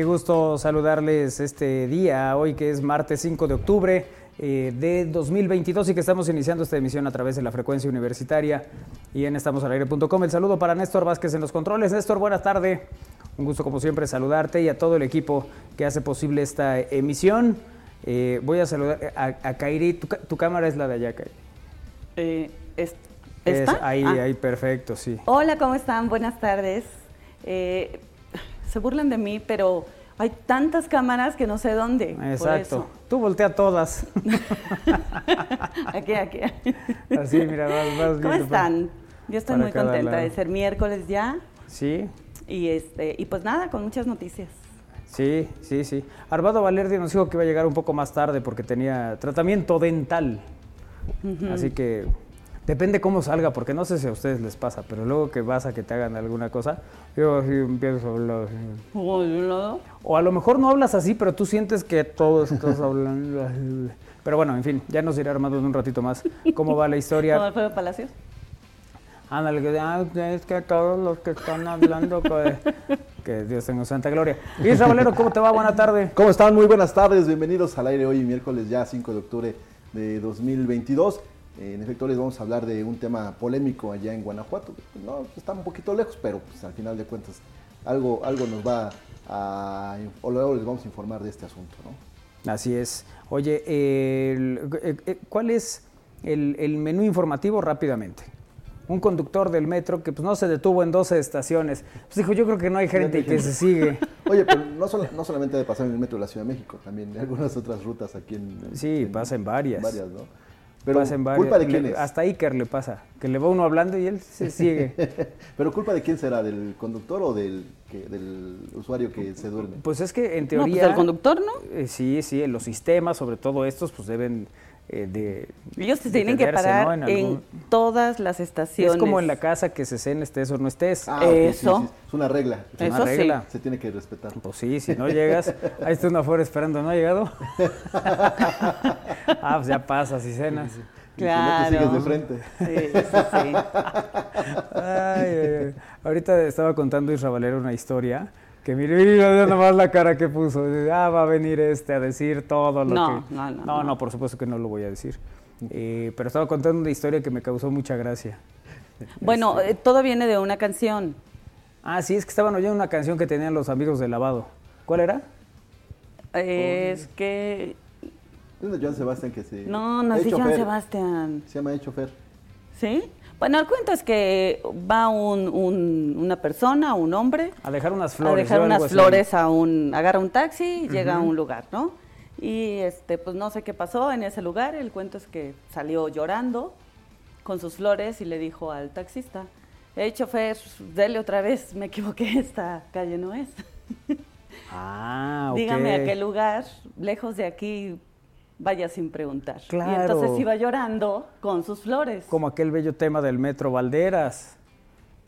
Qué gusto saludarles este día, hoy que es martes 5 de octubre eh, de 2022 y que estamos iniciando esta emisión a través de la frecuencia universitaria y en estamosalaire.com. El saludo para Néstor Vázquez en los controles. Néstor, buenas tardes. Un gusto como siempre saludarte y a todo el equipo que hace posible esta emisión. Eh, voy a saludar a, a Kairi. Tu, cámara es la de allá, Kairi. Eh, es- Es ¿Está? ahí, Ah. ahí, perfecto, sí. Hola, ¿cómo están? Buenas tardes. Eh, se burlan de mí, pero hay tantas cámaras que no sé dónde. Exacto. Tú voltea todas. Aquí, aquí. Así, mira, vas, vas ¿Cómo viendo, están? Yo estoy muy contenta lado. de ser miércoles ya. Sí, Y, este, y pues nada, con muchas noticias. Sí, sí, sí. Arvado Valerdi nos dijo que iba a llegar un poco más tarde porque tenía tratamiento dental. Así que depende cómo salga, porque no sé si a ustedes les pasa, pero luego que vas a que te hagan alguna cosa, yo así empiezo a hablar. así. O a lo mejor no hablas así, pero tú sientes que todo estás hablando así. Pero bueno, en fin, ya nos irá armando en un ratito más cómo va la ¿Cómo historia. Alfredo Palacios? Ándale, que ah, es que todos los que están hablando, que, que Dios tenga santa gloria. Isra Valero, ¿cómo te va? Buena tarde. ¿Cómo están? Muy buenas tardes, bienvenidos al aire hoy miércoles ya 5 de octubre de 2022. Eh, En efecto, les vamos a hablar de un tema polémico allá en Guanajuato. No, está un poquito lejos, pero pues, al final de cuentas algo, algo nos va a... o luego les vamos a informar de este asunto, ¿no? Así es. Oye, eh, eh, ¿cuál es el, el menú informativo rápidamente? Un conductor del metro que pues, no se detuvo en 12 estaciones. Pues dijo, yo creo que no hay gente que se sigue. Oye, pero no, solo- no solamente de pasar en el metro de la Ciudad de México, también en algunas otras rutas aquí en... Sí, pasa en varias. Varias, ¿no? Pero. ¿culpa de Le- quién es? Hasta Iker le pasa, que le va uno hablando y él se sigue. Pero ¿culpa de quién será? ¿Del conductor o del, que- del usuario que se duerme? Pues es que en No, teoría... pues el conductor, ¿no? eh, sí, sí, los sistemas, sobre todo estos, pues deben eh, de... Ellos se de tienen que parar ¿no? en, algún- todas las estaciones. Es como en la casa que se cena, estés o no estés. Ah, sí, Eso. sí, Es una regla. Es una Eso sí. regla. Se tiene que respetar. Pues sí, si no llegas, ahí está uno afuera esperando, ¿no ha llegado? ah, pues ya pasas y cenas. Y si no te sigues de frente. Sí, sí, sí. Ay, ay, ay. Ahorita estaba contando Isra Valero una historia que mire, mira nomás la cara que puso. Ah, va a venir este a decir todo lo No, que... no, no, no, no. por supuesto que no lo voy a decir. Eh, pero estaba contando una historia que me causó mucha gracia. Bueno, Este. eh, todo viene de una canción. Ah, sí, es que estaban oyendo una canción que tenían los amigos de lavado. ¿Cuál era? Es que... Es de Joan Sebastián que se. No, no es de Joan. Sebastián. Se llama Hecho Fer. ¿Sí? Bueno, el cuento es que va un- un- una persona, un hombre, A dejar unas flores. a dejar yo algo unas así. flores a un... Agarra un taxi y llega a un lugar, ¿no? Y este, pues no sé qué pasó en ese lugar. El cuento es que salió llorando con sus flores y le dijo al taxista, hey, chofer, dele otra vez, me equivoqué, esta calle no es. Ah, ok. Dígame a qué lugar, lejos de aquí, vaya sin preguntar. Y Claro. entonces iba llorando con sus flores. Como aquel bello tema del Metro Valderas,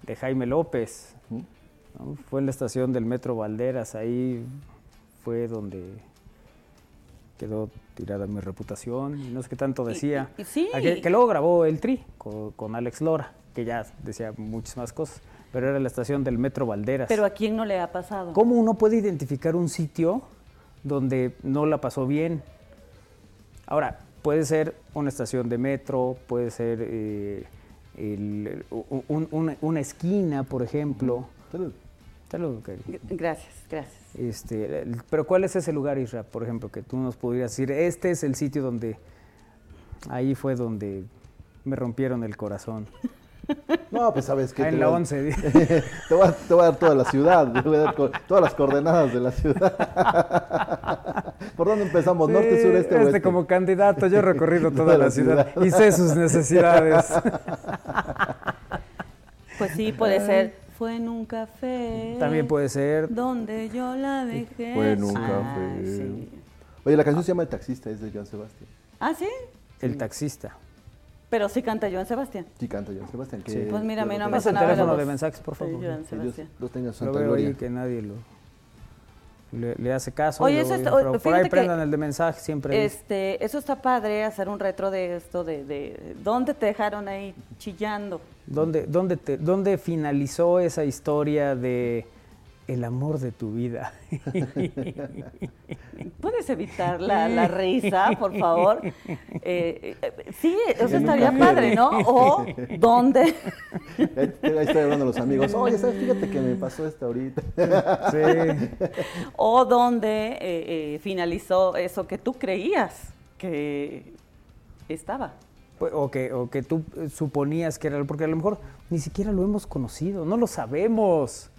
de Jaime López. ¿no? Fue en la estación del Metro Valderas, ahí fue donde quedó tirada mi reputación, y no sé qué tanto decía. y- y sí. Aquel- que luego grabó el Tri con, con Alex Lora, que ya decía muchas más cosas, pero era la estación del Metro Valderas. Pero a quién no le ha pasado. ¿Cómo uno puede identificar un sitio donde no la pasó bien? Ahora, puede ser una estación de metro, puede ser eh, el- u- un- una, esquina, por ejemplo. Salud. Salud, Cari. Gracias, gracias. Este, el- pero ¿cuál es ese lugar, Isra, por ejemplo, que tú nos podrías decir, este es el sitio donde, ahí fue donde me rompieron el corazón? No, pues sabes que. Ah, en la 11. te, voy a, te voy a dar toda la ciudad, te voy a dar todas las coordenadas de la ciudad. ¿Por dónde empezamos? ¿Norte, Sí, sureste, este oeste? como candidato, yo he recorrido toda la ciudad y sé sus necesidades. Pues sí, puede ser. Fue en un café. También puede ser. Donde yo la dejé. Fue en un Ah, café. sí. Oye, la canción se llama El Taxista, es de Joan Sebastián. Ah, sí. El taxista. Pero sí canta Joan Sebastián. Sí, canta Joan Sebastián. Que, Sí. Pues mira, a mí no me Pasa el teléfono de mensajes, por favor. Joan Que Dios Sebastián. los Lo santa veo gloria. ahí que nadie lo... le, hace caso. Oye, eso está, por ahí prendan el de mensaje siempre. Este, eso está padre, hacer un retro de esto, de, de ¿dónde te dejaron ahí chillando? ¿Dónde, dónde, te, ¿Dónde finalizó esa historia de el amor de tu vida. ¿Puedes evitar la, risa, por favor? Eh, eh, sí, eso estaría padre, ¿no? O ¿dónde? Ahí estoy hablando a los amigos. Oye, ¿sabes? Fíjate que me pasó esto ahorita. Sí. O ¿dónde eh, finalizó eso que tú creías que estaba. Pues, o que, o que tú suponías que era, porque a lo mejor ni siquiera lo hemos conocido, no lo sabemos.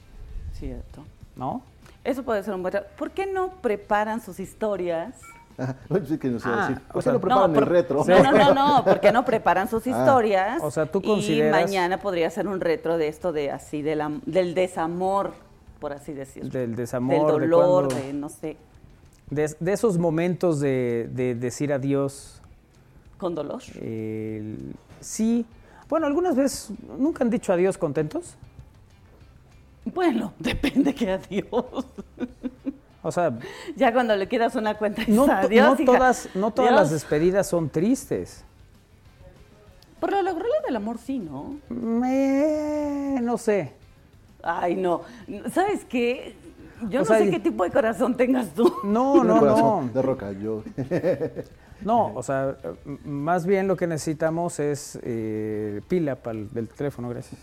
Cierto. ¿No? Eso puede ser un buen... ¿Por qué no preparan sus historias? sí que no sé ah, ¿Por qué no preparan el retro? No, no, no, no, porque no preparan sus ah. historias. o sea, tú consideras... Y mañana podría ser un retro de esto de así, de la, del desamor, por así decirlo. Del desamor. Del dolor, de, no sé. De, esos momentos de, decir adiós. ¿Con dolor? sí. Bueno, algunas veces, ¿nunca han dicho adiós contentos? Bueno, depende que adiós. O sea, ya cuando le quieras una cuenta no, adiós, no todas, no todas las despedidas son tristes. Por lo logró del amor sí, ¿no? Me, no sé. Ay, no. ¿Sabes qué? Yo no sé qué tipo de corazón tengas tú. No, no, no. De roca, yo. No, o sea, más bien lo que necesitamos es eh, pila para el del teléfono, gracias.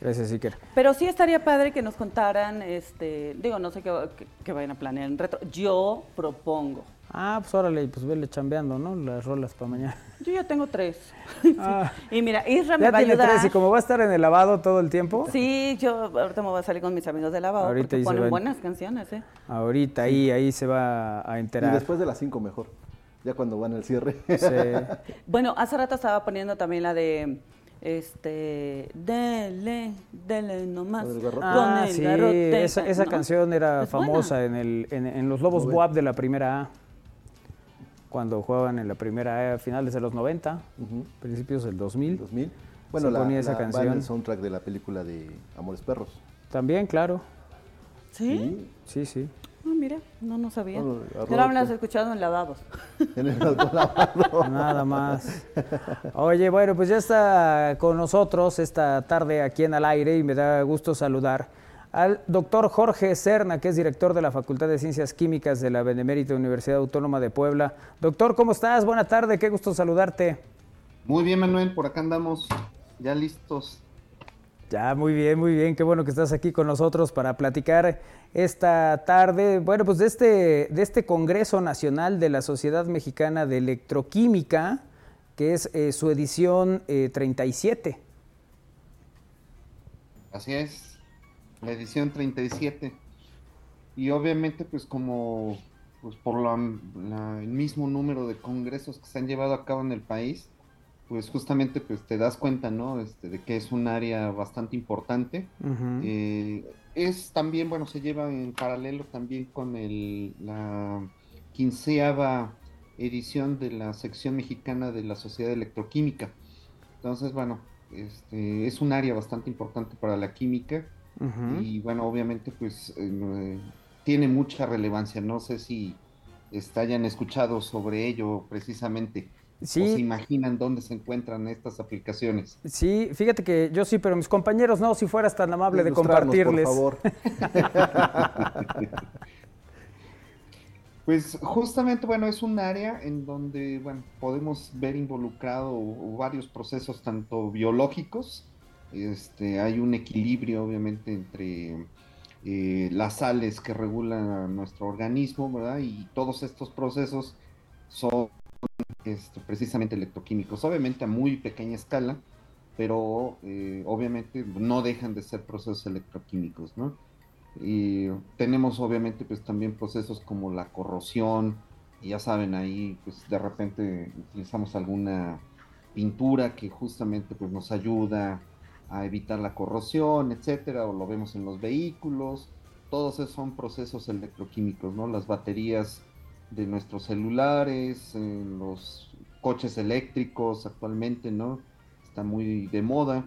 Gracias, Iker. Pero sí estaría padre que nos contaran, este, digo, no sé qué, vayan a planear en retro. Yo propongo. Ah, pues órale, pues vele chambeando, ¿no? Las rolas para mañana. Yo ya tengo tres. Ah. Y mira, Isra me va a ayudar. Tres, y como va a estar en el lavado todo el tiempo. Sí, yo ahorita me voy a salir con mis amigos de lavado. Ahorita porque ponen buenas canciones, ¿eh? Ahorita ahí, ahí se va a enterar. Y después de las cinco mejor, ya cuando van al cierre. Sí. bueno, hace rato estaba poniendo también la de este dele dele nomás ah, sí, esa, esa canción era famosa en el en, los Lobos WAP de la primera A cuando jugaban en la primera A a finales de los 90 principios del 2000 2000 bueno la, esa canción. el soundtrack de la película de Amores Perros. También claro. Sí. Sí sí Ah, mira, no, no sabía. No, Pero me has escuchado en lavabos. En el lavabo. Nada más. Oye, bueno, pues ya está con nosotros esta tarde aquí en Al Aire y me da gusto saludar al doctor Jorge Serna, que es director de la Facultad de Ciencias Químicas de la Benemérita Universidad Autónoma de Puebla. Doctor, ¿cómo estás? Buena tarde, qué gusto saludarte. Muy bien, Manuel, por acá andamos ya listos ya, muy bien, muy bien. Qué bueno que estás aquí con nosotros para platicar esta tarde, bueno, pues de este, de este Congreso Nacional de la Sociedad Mexicana de Electroquímica, que es eh, su edición 37. Eh, Así es, la edición 37. Y obviamente, pues como pues por el mismo número de congresos que se han llevado a cabo en el país, pues justamente pues te das cuenta, ¿no? Este, de que es un área bastante importante. Eh, es también, bueno, se lleva en paralelo también con el, la quinceava edición de la sección mexicana de la Sociedad Electroquímica. Entonces, bueno, este, es un área bastante importante para la química y bueno, obviamente pues eh, tiene mucha relevancia. No sé si hayan escuchado sobre ello precisamente. Sí. ¿O se imaginan dónde se encuentran estas aplicaciones? Sí, fíjate que yo sí, pero mis compañeros no, si fueras tan amable de compartirles. Por favor. pues justamente, bueno, es un área en donde, bueno, podemos ver involucrado varios procesos, tanto biológicos, este, hay un equilibrio, obviamente, entre eh, las sales que regulan nuestro organismo, ¿verdad? Y todos estos procesos son este, precisamente electroquímicos, obviamente a muy pequeña escala, pero eh, obviamente no dejan de ser procesos electroquímicos, ¿no? Y tenemos obviamente pues también procesos como la corrosión, y ya saben, ahí pues de repente utilizamos alguna pintura que justamente pues nos ayuda a evitar la corrosión, etcétera, o lo vemos en los vehículos, todos esos son procesos electroquímicos, ¿no? Las baterías de nuestros celulares, en los coches eléctricos actualmente, ¿no? Está muy de moda,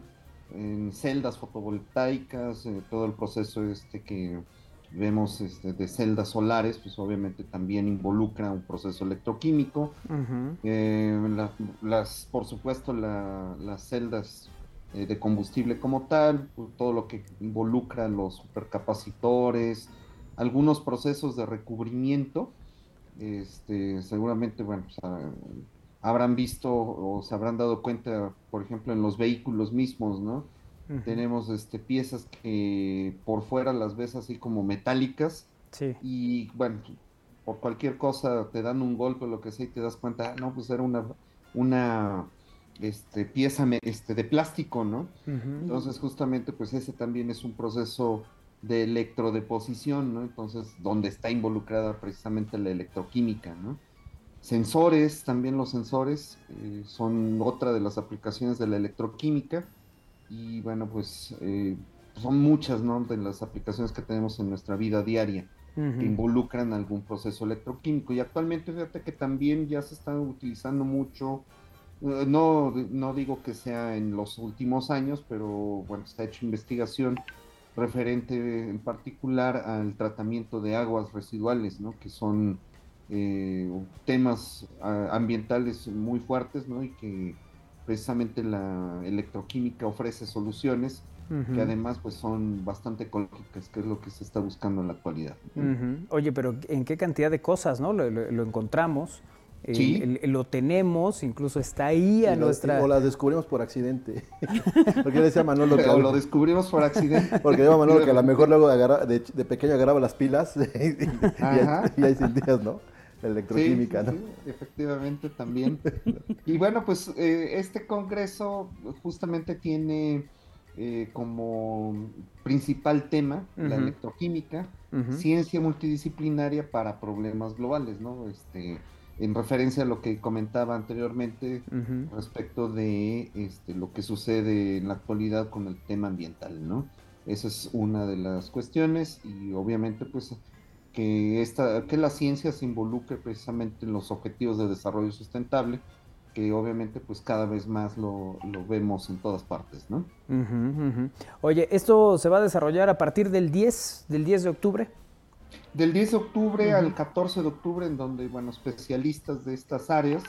en celdas fotovoltaicas, eh, todo el proceso este que vemos este, de celdas solares, pues obviamente también involucra un proceso electroquímico. Eh, las, por supuesto, las celdas eh, de combustible como tal, todo lo que involucra los supercapacitores, algunos procesos de recubrimiento. Este, seguramente, bueno, pues, habrán visto o se habrán dado cuenta, por ejemplo, en los vehículos mismos, ¿no? Tenemos este, piezas que por fuera las ves así como metálicas. Y bueno, por cualquier cosa te dan un golpe o lo que sea y te das cuenta, ah, no, pues era una, una este, pieza este, de plástico, ¿no? Entonces justamente pues ese también es un proceso de electrodeposición, ¿no? Entonces, donde está involucrada precisamente la electroquímica, ¿no? Sensores, también los sensores eh, son otra de las aplicaciones de la electroquímica y bueno, pues eh, son muchas ¿no? de las aplicaciones que tenemos en nuestra vida diaria que involucran algún proceso electroquímico. Y actualmente fíjate que también ya se está utilizando mucho, eh, no, no digo que sea en los últimos años, pero bueno, se ha hecho investigación referente en particular al tratamiento de aguas residuales, ¿no? que son eh, temas ambientales muy fuertes ¿no? y que precisamente la electroquímica ofrece soluciones que además pues son bastante ecológicas, que es lo que se está buscando en la actualidad. Oye, pero ¿en qué cantidad de cosas no lo, encontramos? ¿Sí? lo tenemos, incluso está ahí a nuestra... o la descubrimos por accidente. Porque decía Manolo que... lo descubrimos por accidente. Porque decía Manolo que a lo mejor luego de, de, pequeño agarraba las pilas y, y, ahí sentías, ¿no? electroquímica, ¿no? efectivamente también. y bueno, pues eh, este congreso justamente tiene eh, como principal tema la electroquímica, ciencia multidisciplinaria para problemas globales, ¿no? Este, en referencia a lo que comentaba anteriormente respecto de este, lo que sucede en la actualidad con el tema ambiental, ¿no? Esa es una de las cuestiones y obviamente pues que, esta, que la ciencia se involucre precisamente en los objetivos de desarrollo sustentable, que obviamente pues cada vez más lo, vemos en todas partes, ¿no? Oye, ¿esto se va a desarrollar a partir del 10, del 10 de octubre? Del 10 de octubre al 14 de octubre, en donde, bueno, especialistas de estas áreas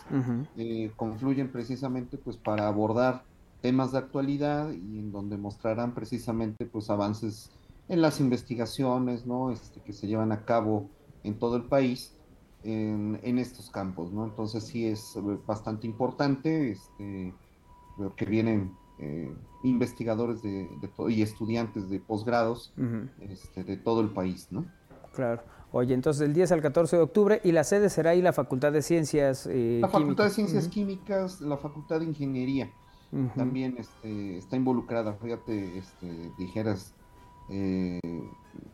eh, confluyen precisamente pues para abordar temas de actualidad y en donde mostrarán precisamente pues avances en las investigaciones ¿no? este, que se llevan a cabo en todo el país en, estos campos. ¿no? Entonces sí es bastante importante este, que vienen eh, investigadores de, y estudiantes de posgrados este, de todo el país. ¿no? Claro. Oye, entonces del 10 al 14 de octubre y la sede será ahí la Facultad de Ciencias eh, La Facultad de Ciencias Químicas, la Facultad de Ingeniería también este, está involucrada. Fíjate, este, dijeras eh,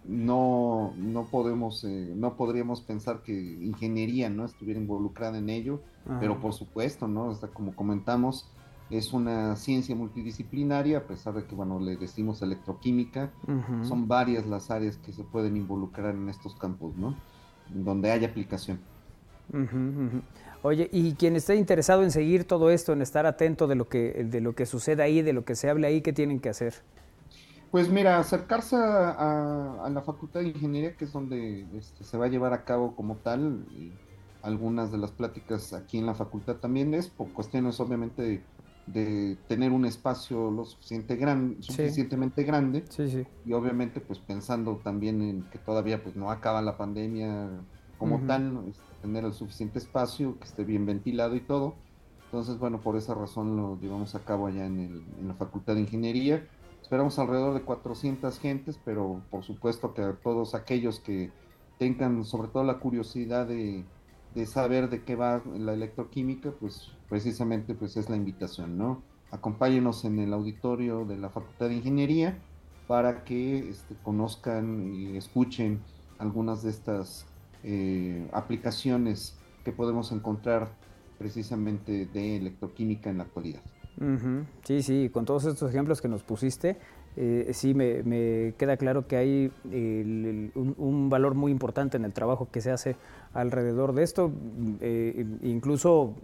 no, no podemos, eh, no podríamos pensar que ingeniería no estuviera involucrada en ello, pero por supuesto, ¿no? como comentamos, es una ciencia multidisciplinaria, a pesar de que, bueno, le decimos electroquímica, son varias las áreas que se pueden involucrar en estos campos, ¿no? Donde hay aplicación. Oye, y quien esté interesado en seguir todo esto, en estar atento de lo que, de lo que sucede ahí, de lo que se habla ahí, ¿qué tienen que hacer? Pues mira, acercarse a, la Facultad de Ingeniería, que es donde este, se va a llevar a cabo como tal, y algunas de las pláticas aquí en la facultad también es por cuestiones obviamente de, tener un espacio lo suficiente gran, suficientemente grande y obviamente pues pensando también en que todavía pues no acaba la pandemia como tal, este, tener el suficiente espacio, que esté bien ventilado y todo. Entonces, bueno, por esa razón lo llevamos a cabo allá en, en la Facultad de Ingeniería. Esperamos alrededor de 400 gentes, pero por supuesto que a todos aquellos que tengan sobre todo la curiosidad de, saber de qué va la electroquímica, pues precisamente pues es la invitación, ¿no? Acompáñenos en el auditorio de la Facultad de Ingeniería para que este, conozcan y escuchen algunas de estas eh, aplicaciones que podemos encontrar precisamente de electroquímica en la actualidad. Sí, sí, con todos estos ejemplos que nos pusiste, eh, sí me, queda claro que hay un, valor muy importante en el trabajo que se hace alrededor de esto. Eh, incluso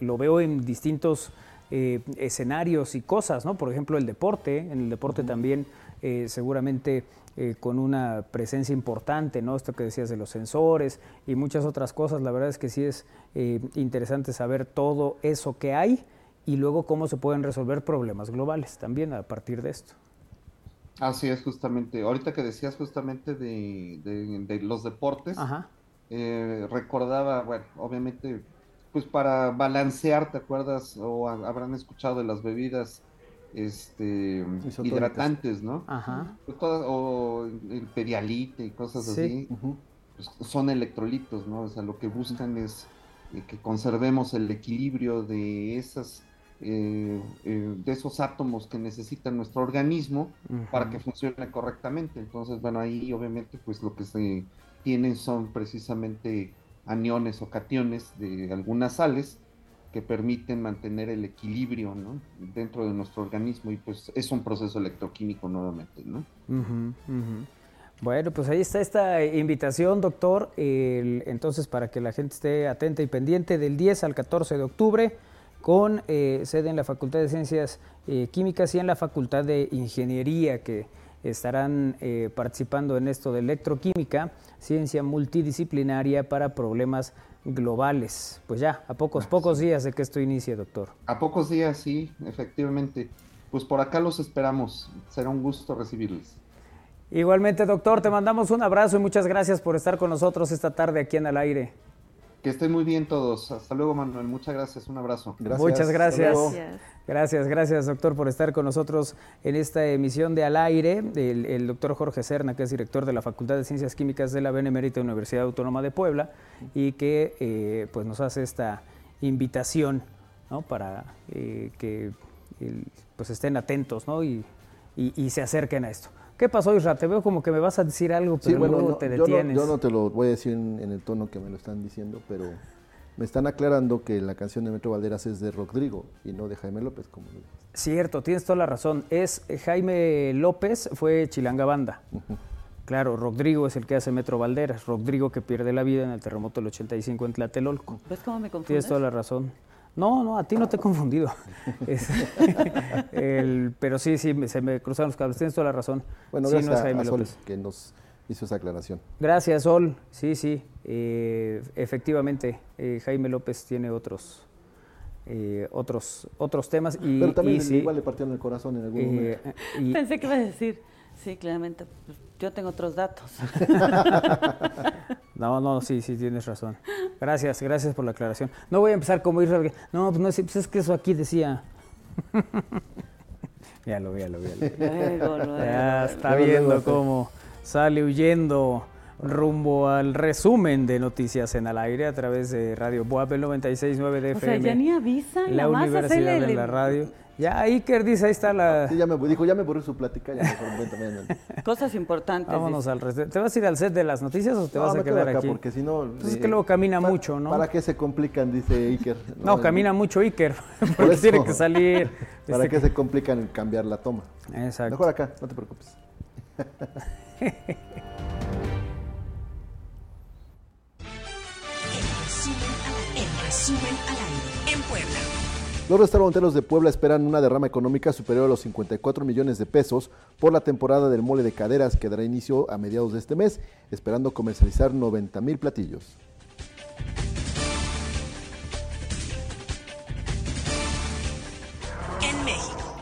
lo veo en distintos eh, escenarios y cosas, ¿no? Por ejemplo, el deporte. En el deporte también eh, seguramente eh, con una presencia importante, ¿no? Esto que decías de los sensores y muchas otras cosas. La verdad es que sí es interesante saber todo eso que hay y luego cómo se pueden resolver problemas globales también a partir de esto. Así es, justamente. Ahorita que decías justamente de, los deportes, recordaba, bueno, obviamente pues para balancear, ¿te acuerdas? O habrán escuchado de las bebidas este hidratantes, ¿no? Ajá. Pues o el pedialite y cosas así. Pues son electrolitos, ¿no? O sea, lo que buscan es eh, que conservemos el equilibrio de esas eh, eh, de esos átomos que necesita nuestro organismo para que funcione correctamente. Entonces, bueno, ahí obviamente pues lo que se tienen son precisamente aniones o cationes de algunas sales que permiten mantener el equilibrio dentro de nuestro organismo y pues es un proceso electroquímico nuevamente. ¿no? Bueno, pues ahí está esta invitación, doctor. entonces, para que la gente esté atenta y pendiente, del 10 al 14 de octubre, con eh, sede en la Facultad de Ciencias eh, Químicas y en la Facultad de Ingeniería, que estarán eh, participando en esto de electroquímica, ciencia multidisciplinaria para problemas globales. Pues ya, a pocos, pocos días de que esto inicie, doctor. A pocos días, sí, efectivamente. Pues por acá los esperamos. Será un gusto recibirles. Igualmente, doctor, te mandamos un abrazo y muchas gracias por estar con nosotros esta tarde aquí en el aire. Que estén muy bien todos. Hasta luego, Manuel. Muchas gracias. Un abrazo. Muchas gracias. Gracias, gracias, doctor, por estar con nosotros en esta emisión de Al Aire. El, doctor Jorge Serna, que es director de la Facultad de Ciencias Químicas de la Benemérita Universidad Autónoma de Puebla, y que eh, pues nos hace esta invitación para eh, que pues estén atentos ¿no? y se acerquen a esto. ¿Qué pasó, Isra? Te veo como que me vas a decir algo, pero luego te detienes. Yo no, te lo voy a decir en, el tono que me lo están diciendo, pero me están aclarando que la canción de Metro Valderas es de Rodrigo y no de Jaime López, como Cierto, tienes toda la razón. Es Jaime López, fue Chilanga Banda. Claro, Rodrigo es el que hace Metro Valderas. Rodrigo que pierde la vida en el terremoto del 85 en Tlatelolco. ¿Ves cómo me confundes? Tienes toda la razón. No, no, a ti no te he confundido. pero sí, sí, se me cruzaron los cables. Tienes toda la razón. Bueno, gracias a, Sol que nos hizo esa aclaración. Gracias, Sol. Sí, sí. Eh, efectivamente, eh, Jaime López tiene otros, eh, otros, otros temas. Y, pero también igual le partieron el corazón en algún momento. Pensé que iba a decir, sí, claramente, pues, yo tengo otros datos. no, no, sí, sí, tienes razón. Gracias, gracias por la aclaración. No voy a empezar como Israel. No, pues no es, pues es que eso aquí decía. ya lo, ya lo, ya Ya está viendo cómo sale huyendo rumbo al resumen de noticias en al aire a través de Radio Boab 96.9 de FM. O sea, ya ni avisan, la Universidad de la Radio. Ya Iker dice, ahí está la... Sí, ya me dijo, ya me borré su plática, ya me Cosas importantes. Vámonos al resto. ¿Te vas a ir al set de las noticias o te vas a quedar acá aquí? porque si no... Pues es que luego camina mucho, ¿no? ¿Para qué se complican, dice Iker? No, camina mucho Iker, porque tiene que salir. ¿Para este qué se complican en cambiar la toma? Exacto. Mejor acá, no te preocupes. resumen Puebla. Los restauranteros de Puebla esperan una derrama económica superior a los 54 millones de pesos por la temporada del mole de caderas que dará inicio a mediados de este mes, esperando comercializar 90 mil platillos.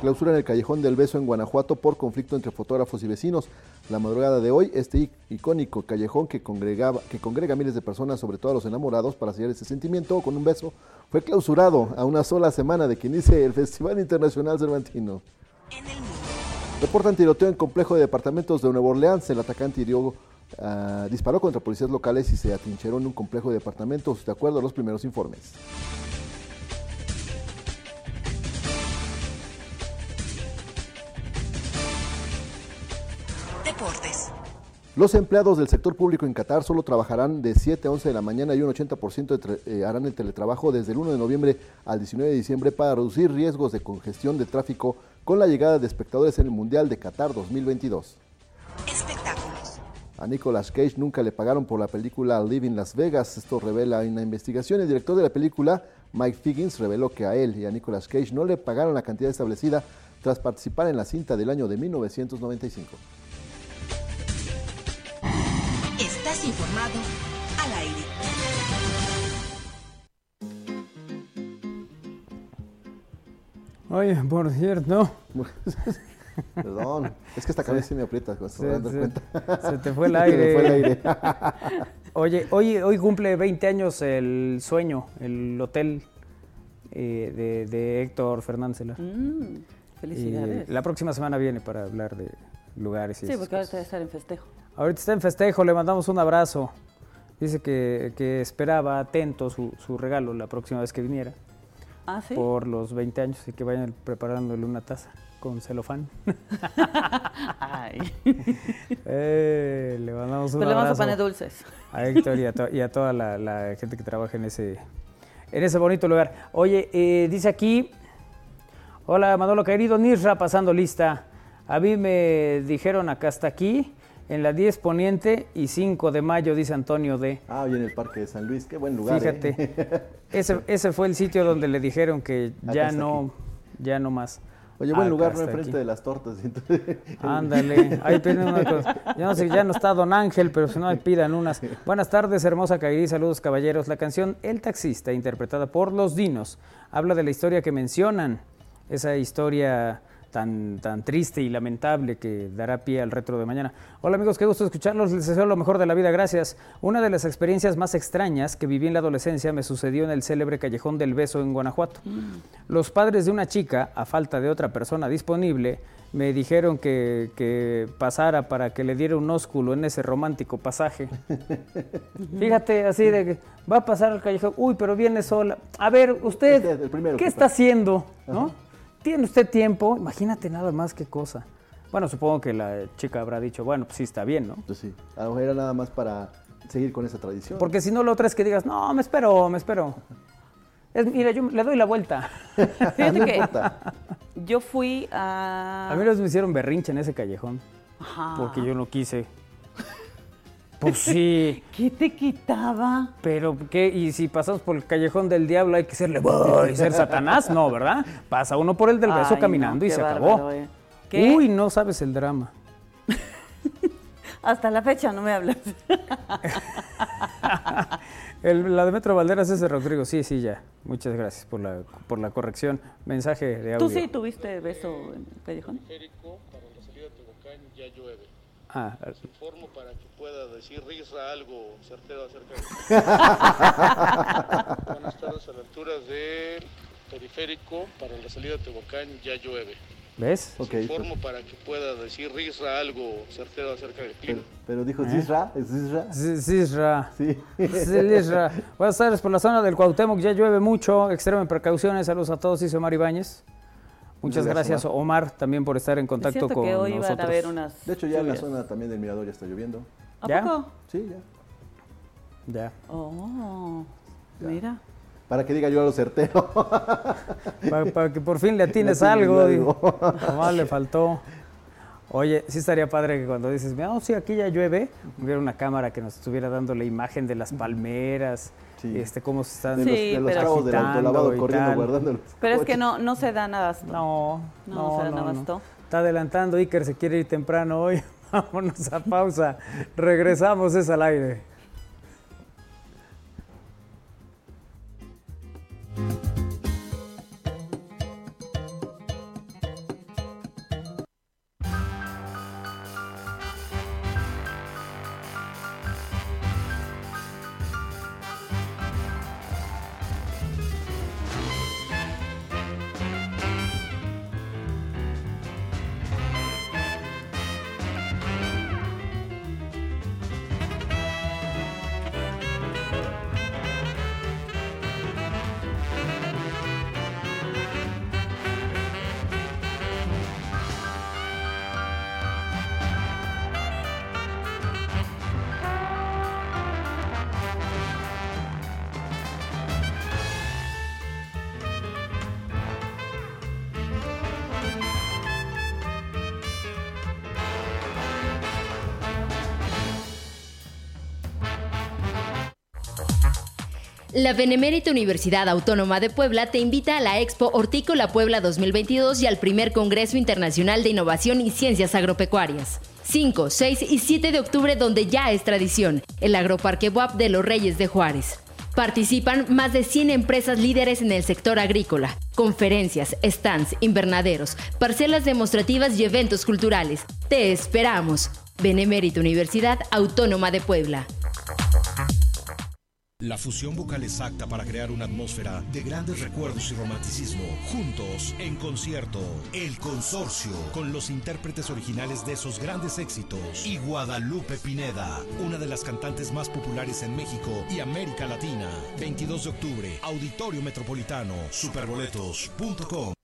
Clausura en el Callejón del Beso en Guanajuato por conflicto entre fotógrafos y vecinos. La madrugada de hoy, este icónico callejón que, congregaba, que congrega miles de personas, sobre todo a los enamorados, para sellar ese sentimiento con un beso, fue clausurado a una sola semana de que inicie el Festival Internacional Cervantino. Reportan tiroteo en complejo de departamentos de Nueva Orleans. El atacante hirió, ah, disparó contra policías locales y se atrincheró en un complejo de departamentos, de acuerdo a los primeros informes. Los empleados del sector público en Qatar solo trabajarán de 7 a 11 de la mañana y un 80% eh, harán el teletrabajo desde el 1 de noviembre al 19 de diciembre para reducir riesgos de congestión de tráfico con la llegada de espectadores en el Mundial de Qatar 2022. Espectáculos. A Nicolas Cage nunca le pagaron por la película Living Las Vegas. Esto revela una investigación. El director de la película Mike Figgins reveló que a él y a Nicolas Cage no le pagaron la cantidad establecida tras participar en la cinta del año de 1995. Informado al aire. Oye, por cierto, Perdón, es que esta cabeza sí me aprieta, se se, a se- cuenta. se te fue el Se me aire. fue el aire. Oye, hoy, hoy cumple 20 años el sueño, el hotel eh, de, de Héctor Fernández Celar. Mm, Y felicidades. la próxima semana viene para hablar de lugares y Sí, porque ahora cosas. debe estar en festejo. Ahorita está en festejo, le mandamos un abrazo. Dice que, que esperaba atento su, su regalo la próxima vez que viniera Ah, sí. por los 20 años y que vayan preparándole una taza con celofán. Ay. Eh, le mandamos un Pues le vamos a abrazo poner dulces. a Héctor y a, to- y a toda la, la gente que trabaja en ese, en ese bonito lugar. Oye, eh, dice aquí, hola Manolo querido, Nisra pasando lista. A mí me dijeron acá hasta aquí, en la 10 Poniente y 5 de mayo, dice Antonio D. Ah, hoy en el Parque de San Luis, qué buen lugar. Fíjate, ¿eh? ese, ese fue el sitio donde le dijeron que ya no, ya no más. Oye, buen Acá lugar, no enfrente aquí. de las tortas. entonces- Ándale, ahí piden una cosa. Ya no sé, ya no está Don Ángel, pero si no, ahí pidan unas. Buenas tardes, hermosa Kairi, saludos caballeros. La canción El Taxista, interpretada por Los Dinos, habla de la historia que mencionan, esa historia tan, tan triste y lamentable que dará pie al retro de mañana. Hola amigos, qué gusto escucharlos, les deseo lo mejor de la vida, gracias. Una de las experiencias más extrañas que viví en la adolescencia me sucedió en el célebre Callejón del Beso en Guanajuato. Los padres de una chica, a falta de otra persona disponible, me dijeron que, que pasara para que le diera un ósculo en ese romántico pasaje. Fíjate, así de que va a pasar al callejón, uy, pero viene sola. A ver, usted, ¿qué está pasa. haciendo? ¿No? ¿Tiene usted tiempo? Imagínate nada más qué cosa. Bueno, supongo que la chica habrá dicho, bueno, pues sí, está bien, ¿no? Pues sí, a lo mejor era nada más para seguir con esa tradición. Porque si no, lo otra es que digas, no, me espero, me espero. Es, mira, yo le doy la vuelta. Fíjate No que importa. yo fui a... A mí los me hicieron berrinche en ese callejón, Ajá. porque yo no quise. Pues sí, ¿Qué te quitaba? pero ¿qué? ¿Y si pasamos por el callejón del diablo hay que serle y ser Satanás? No, ¿verdad? Pasa uno por el del beso Ay, caminando no, y se bárbaro, acabó. eh. ¿Qué? Uy, no sabes el drama. Hasta la fecha no me hablas. El- la de Metro Valderas es de Rodrigo. Sí, sí, ya. Muchas gracias por la, por la corrección. Mensaje de audio. ¿Tú sí tuviste beso en el callejón? para la salida de Tehuacán ya llueve. Ah, Les informo para que pueda decir Risra algo certero acerca de... Buenas tardes, a la altura del periférico para la salida de Tehuacán ya llueve. ¿ves? Ok, Les informo para que pueda decir Risra algo certero acerca del clima. pero, pero dijo Zisra, ¿es Zisra? Sí, sí, Ra. Sí. Sí, Lisra. Buenas tardes por la zona del Cuauhtémoc. Ya llueve mucho. Extremen precauciones. Saludos a todos, dice Omar Ibáñez. Muchas gracias, gracias, Omar, también por estar en Es contacto cierto con que hoy nosotros. a haber unas De hecho, ya en la zona también del Mirador ya está lloviendo. ¿A ¿Ya? poco? Sí, ya. Ya. Oh, Ya. mira. Para que diga yo a lo certero. Para que por fin le atines Le algo. algo. digo. Nomás le faltó. Oye, sí estaría padre que cuando dices, no, sí, aquí ya llueve, hubiera una cámara que nos estuviera dando la imagen de las palmeras, Sí. este, cómo se están... De los, Sí, de los pero- cabos del autolavado corriendo, tal. guardando los Pero es que no, no se dan abasto. No, No, no, se dan no, no. abasto. Está adelantando, Iker se quiere ir temprano hoy. Vámonos a pausa. Regresamos, es al aire. La Benemérita Universidad Autónoma de Puebla te invita a la Expo Hortícola Puebla 2022 y al primer Congreso Internacional de Innovación y Ciencias Agropecuarias. 5, 6 y 7 de octubre donde ya es tradición, el Agroparque WAP de los Reyes de Juárez. Participan más de 100 empresas líderes en el sector agrícola, conferencias, stands, invernaderos, parcelas demostrativas y eventos culturales. Te esperamos. Benemérita Universidad Autónoma de Puebla. La fusión vocal exacta para crear una atmósfera de grandes recuerdos y romanticismo. Juntos, en concierto, El Consorcio, con los intérpretes originales de esos grandes éxitos. Y Guadalupe Pineda, una de las cantantes más populares en México y América Latina. 22 de octubre, Auditorio Metropolitano, superboletos.com.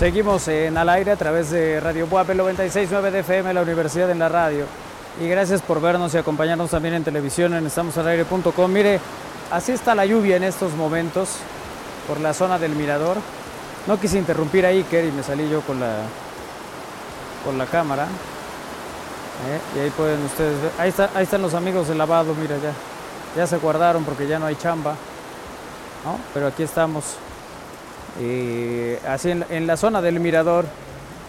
Seguimos en al aire a través de Radio Buap, el 96.9 de FM, la Universidad en la Radio. Y gracias por vernos y acompañarnos también en televisión en estamosalaire.com. Mire, así está la lluvia en estos momentos por la zona del Mirador. No quise interrumpir ahí, Iker, y me salí yo con la, con la cámara. ¿eh? Y ahí pueden ustedes ver. Ahí, está, ahí están los amigos del lavado, mira ya. Ya se guardaron porque ya no hay chamba. ¿no? Pero aquí estamos. Eh, así en, en, la zona del mirador.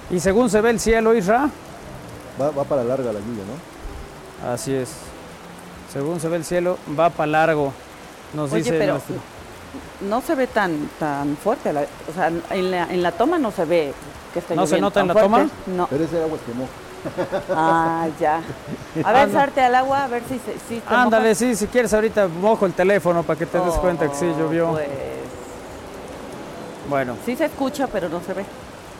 Y según se ve el cielo, Isra. Va, va, para larga la lluvia, ¿no? Así es. Según se ve el cielo, va para largo. Nos Oye, dice pero nuestro... no se ve tan tan fuerte. la- o sea, en la, en la toma no se ve que esté ¿No se nota en la fuerte. toma? No. Pero ese agua quemó. Ah, ya. A ver, sarte al agua, a ver si se. Si te Ándale, mojas. sí, si quieres ahorita mojo el teléfono para que te des cuenta que sí Oh, llovió. Pues, Bueno, sí se escucha, pero no se ve.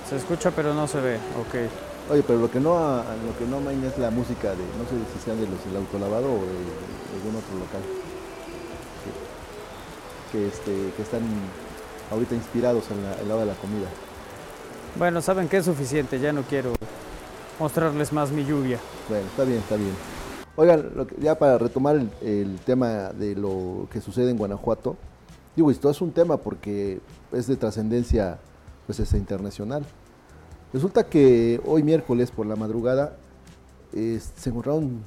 se escucha pero no se ve. Ok. Oye, pero lo que no a- lo que no main es la música de, no sé si sean de los del autolavado o de, de algún otro local. Que, que, este, que están ahorita inspirados en la, el lado de la comida. Bueno, saben que es suficiente, ya no quiero mostrarles más mi lluvia. Bueno, está bien, está bien. Oigan, lo que- ya para retomar el, el tema de lo que sucede en Guanajuato, digo, esto es un tema porque es de trascendencia pues es internacional. Resulta que hoy miércoles por la madrugada eh, se encontraron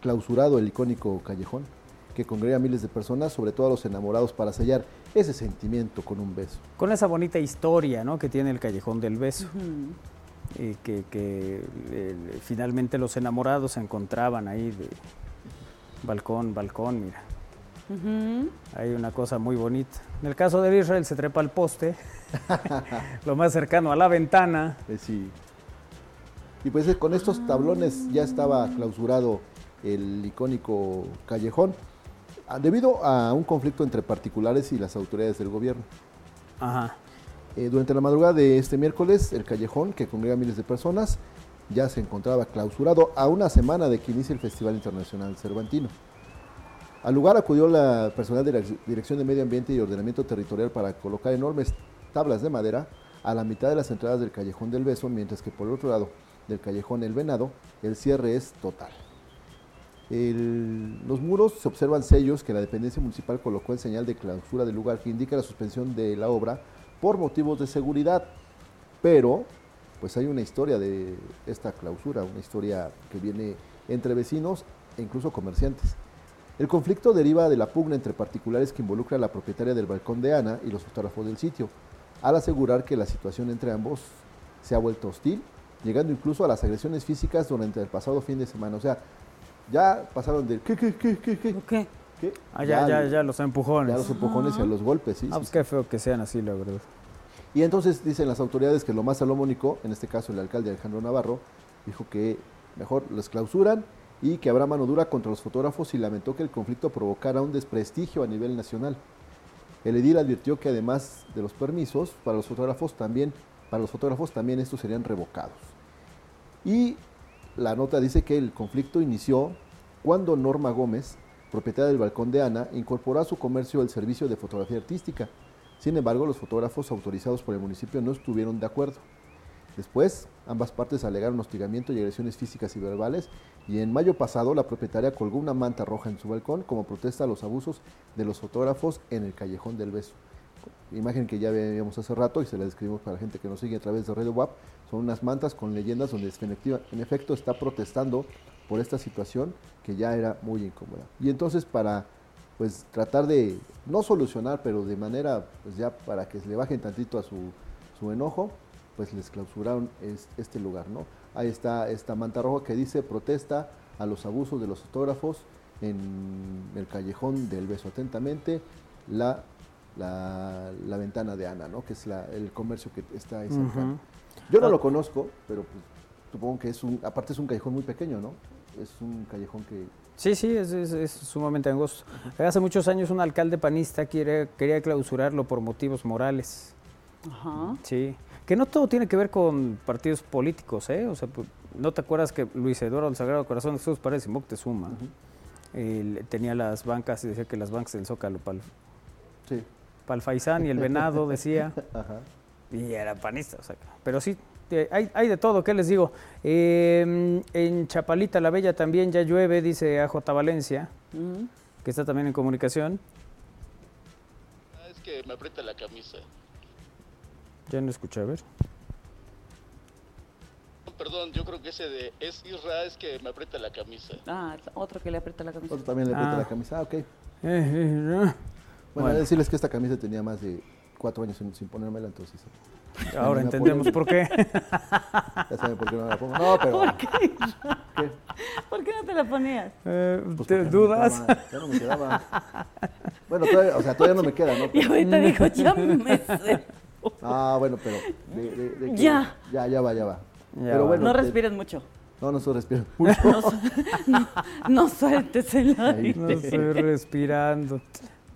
clausurado el icónico callejón que congrega a miles de personas, sobre todo a los enamorados, para sellar ese sentimiento con un beso. Con esa bonita historia ¿no? que tiene el Callejón del Beso. Y que, que, eh, finalmente los enamorados se encontraban ahí de balcón, balcón, mira. Hay una cosa muy bonita. En el caso de Israel se trepa al poste, lo más cercano a la ventana. Eh, sí. Y pues eh, con estos tablones ya estaba clausurado el icónico callejón, ah, debido a un conflicto entre particulares y las autoridades del gobierno. Ajá. Eh, durante la madrugada de este miércoles, el callejón, que congrega a miles de personas, ya se encontraba clausurado a una semana de que inicie el Festival Internacional Cervantino. Al lugar acudió la personal de la Dirección de Medio Ambiente y Ordenamiento Territorial para colocar enormes tablas de madera a la mitad de las entradas del Callejón del Beso, mientras que por el otro lado del Callejón El Venado, el cierre es total. El- los muros se observan sellos que la dependencia municipal colocó en señal de clausura del lugar que indica la suspensión de la obra por motivos de seguridad. Pero, pues hay una historia de esta clausura, una historia que viene entre vecinos e incluso comerciantes. El conflicto deriva de la pugna entre particulares que involucra a la propietaria del balcón de Ana y los fotógrafos del sitio, al asegurar que la situación entre ambos se ha vuelto hostil, llegando incluso a las agresiones físicas durante el pasado fin de semana. O sea, ya pasaron del ¿qué, qué, qué, qué, qué, ¿Qué? qué? Ah, ya, ya, ya los empujones. ya los empujones y a los golpes, sí. Ah, pues sí. qué feo que sean así, la verdad. Y entonces dicen las autoridades que lo más salomónico, en este caso el alcalde Alejandro Navarro, dijo que mejor los clausuran y que habrá mano dura contra los fotógrafos y lamentó que el conflicto provocara un desprestigio a nivel nacional. El edil advirtió que además de los permisos para los fotógrafos también para los fotógrafos también estos serían revocados. Y la nota dice que el conflicto inició cuando Norma Gómez, propietaria del balcón de Ana, incorporó a su comercio el servicio de fotografía artística. Sin embargo, los fotógrafos autorizados por el municipio no estuvieron de acuerdo. Después, ambas partes alegaron hostigamiento y agresiones físicas y verbales, y en mayo pasado la propietaria colgó una manta roja en su balcón como protesta a los abusos de los fotógrafos en el Callejón del Beso. Imagen que ya veíamos hace rato y se la describimos para la gente que nos sigue a través de Radio WAP. Son unas mantas con leyendas donde en efecto está protestando por esta situación que ya era muy incómoda. Y entonces para pues tratar de no solucionar, pero de manera pues ya para que se le bajen tantito a su, su enojo, pues les clausuraron es- este lugar, ¿no? Ahí está esta manta roja que dice protesta a los abusos de los fotógrafos en el callejón del beso atentamente, la, la, la ventana de Ana, ¿no? Que es la- el comercio que está ahí cercano. Ujú. Yo no Ah. lo conozco, pero pues, supongo que es un, aparte es un callejón muy pequeño, ¿no? Es un callejón que Sí, sí, es, es- es sumamente angosto. Hace muchos años un alcalde panista quiere- quería clausurarlo por motivos morales. Ajá. Sí, que no todo tiene que ver con partidos políticos, ¿eh? O sea, pu- ¿no te acuerdas que Luis Eduardo del Sagrado Corazón de Jesús Párez y Moctezuma él tenía las bancas y decía que las bancas del Zócalo para sí, el Faisán y el Venado, decía, ajá. y era panista, o sea, pero sí, eh, hay, hay de todo, ¿qué les digo? Eh, en Chapalita la Bella también ya llueve, dice AJ Valencia, que está también en comunicación. Ah, Es que me aprieta la camisa. Ya no escuché, a ver. Perdón, yo creo que ese de es Isra es que me aprieta la camisa. Ah, otro que le aprieta la camisa. Otro también le aprieta Ah. la camisa. Ah, ok. Eh, eh, no. Bueno, Bueno. decirles que esta camisa tenía más de cuatro años sin, sin ponérmela, entonces Ahora Me entendemos por qué. ya saben por qué no la pongo. No, pero... ¿Por qué? ¿qué? ¿Por qué no te la ponías? Eh, Pues ¿Te porque dudas? Ya no me quedaba. Ya no me quedaba. Bueno, todavía, o sea, todavía no me queda, ¿no? Y ahorita dijo, ya me sé. ah, bueno, pero... de- de- de que- Ya. Ya, ya va, ya va. Ya pero va. bueno, No te- respires mucho. No, no estoy respirando mucho. No, no, no sueltes el Ahí. aire. No estoy respirando.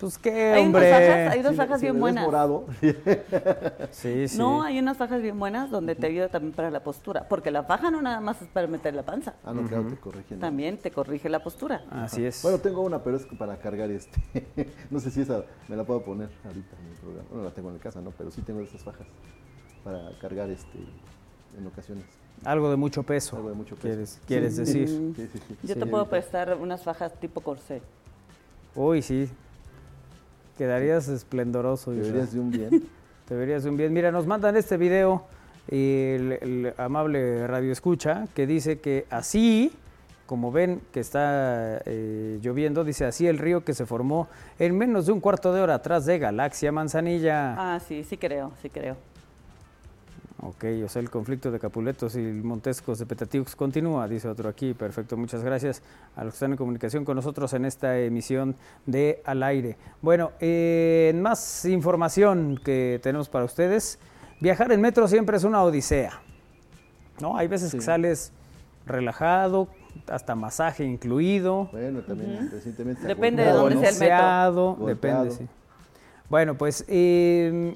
Pues qué, Hay unas fajas, hombre. hay dos Si- fajas si bien buenas. morado, Sí, sí. No, hay unas fajas bien buenas donde te ayuda también para la postura. Porque la faja no nada más es para meter la panza. Ah, no, claro, te corrigen. ¿no? También te corrige la postura. Así es. Bueno, tengo una, pero es para cargar este. no sé si esa me la puedo poner ahorita en el programa. Bueno, la tengo en mi casa, ¿no? Pero sí tengo esas fajas para cargar este en ocasiones. Algo de mucho peso. Algo de mucho peso. ¿Quieres, quieres Sí. decir? Sí, sí, sí. Yo Sí, te puedo ahorita. prestar unas fajas tipo corsé. Uy, sí. Quedarías esplendoroso. Isra. Deberías de un bien. Te verías un bien. Mira, nos mandan este video el, el amable radio escucha que dice que así, como ven que está eh, lloviendo, dice así el río que se formó en menos de un cuarto de hora atrás de Galaxia Manzanilla. Ah, sí, sí creo, sí creo. Ok, o sea, el conflicto de Capuletos y Montescos de Petatiux continúa, dice otro aquí. Perfecto, muchas gracias a los que están en comunicación con nosotros en esta emisión de Al Aire. Bueno, eh, más información que tenemos para ustedes. Viajar en metro siempre es una odisea. ¿no? Hay veces que sales relajado, hasta masaje incluido. Bueno, también recientemente. Depende de dónde sea el metro. Golpeado. depende, sí. Bueno, pues eh,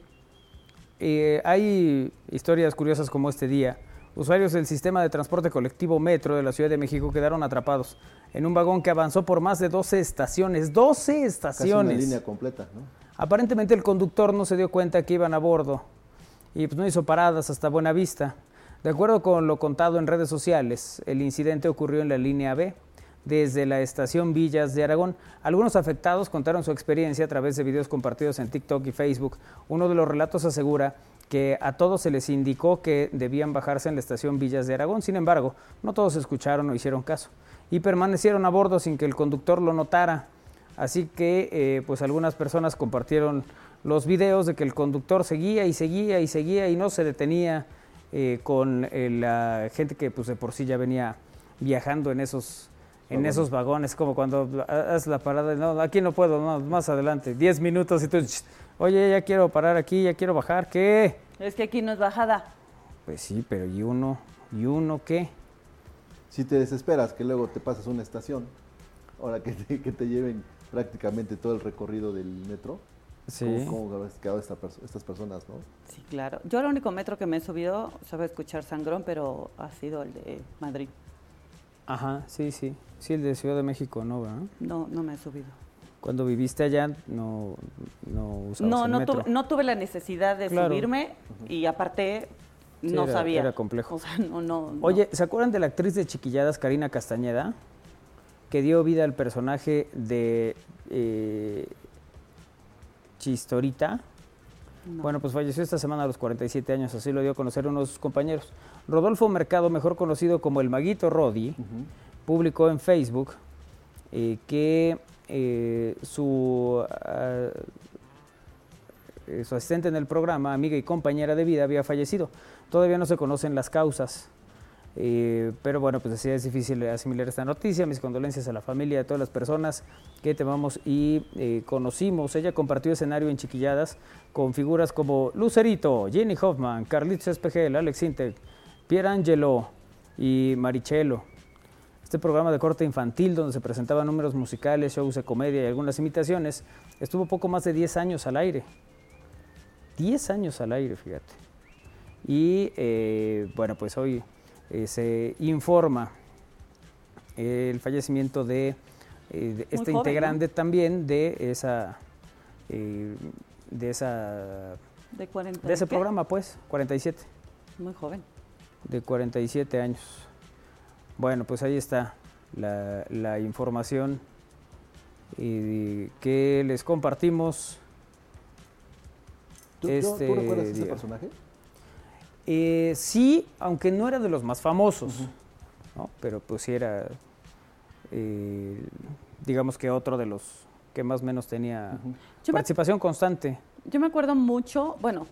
eh, hay historias curiosas como este día. Usuarios del sistema de transporte colectivo Metro de la Ciudad de México quedaron atrapados en un vagón que avanzó por más de 12 estaciones. 12 Casi una estaciones. línea completa, ¿no? Aparentemente el conductor no se dio cuenta que iban a bordo y pues no hizo paradas hasta Buena Vista. De acuerdo con lo contado en redes sociales, el incidente ocurrió en la línea B, desde la estación Villas de Aragón. Algunos afectados contaron su experiencia a través de videos compartidos en TikTok y Facebook. Uno de los relatos asegura que a todos se les indicó que debían bajarse en la estación Villas de Aragón. Sin embargo, no todos escucharon o hicieron caso y permanecieron a bordo sin que el conductor lo notara. Así que eh, pues algunas personas compartieron los videos de que el conductor seguía y seguía y seguía y no se detenía eh, con eh, la gente que pues de por sí ya venía viajando en esos en Vagones. esos vagones, como cuando ha- haces la parada, no, aquí no puedo, no, más adelante, 10 minutos y tú, "Ch, oye, ya quiero parar aquí, ya quiero bajar, ¿qué? Es que aquí no es bajada. Pues sí, pero ¿y uno? ¿Y uno qué? Si te desesperas que luego te pasas una estación, ahora que te, que te lleven prácticamente todo el recorrido del metro, Sí. ¿cómo, cómo quedado esta perso- estas personas, no? Sí, claro. Yo el único metro que me he subido, sabe escuchar sangrón, pero ha sido el de Madrid. Ajá, sí, sí. Sí, el de Ciudad de México, ¿no? ¿verdad? No, no me he subido. Cuando viviste allá, no, no usabas No, el no metro. tuve, no tuve la necesidad de Claro. subirme y aparte Sí, no era- sabía. era complejo. O sea, no, no. Oye, ¿se acuerdan de la actriz de Chiquilladas, Karina Castañeda? Que dio vida al personaje de eh, Chistorita. No. Bueno, pues falleció esta semana a los 47 años, así lo dio a conocer uno de sus compañeros. Rodolfo Mercado, mejor conocido como el Maguito Rodi, publicó en Facebook eh, que eh, su, ah, eh, su asistente en el programa, amiga y compañera de vida, había fallecido. Todavía no se conocen las causas. Eh, pero bueno, pues decía, es difícil asimilar esta noticia. Mis condolencias a la familia, a todas las personas que temamos y eh, conocimos. Ella compartió escenario en Chiquilladas con figuras como Lucerito, Jenny Hoffman, Carlitos Espejel, Alex Intec, Pierangelo y Marichelo. Este programa de corte infantil donde se presentaban números musicales, shows de comedia y algunas imitaciones, estuvo poco más de 10 años al aire. 10 años al aire, fíjate. Y eh, bueno, pues hoy eh, se informa el fallecimiento de, eh, de este joven, integrante también de esa eh, de esa de 40. de ese ¿qué? programa pues 47 Muy joven. De 47 años bueno pues ahí está la, la información eh, que les compartimos ¿Tú, Este tú recuerdas ese personaje? Eh, sí, aunque no era de los más famosos, ¿no? pero pues sí era, eh, digamos que otro de los que más o menos tenía Yo me- participación constante. Yo me acuerdo mucho, bueno,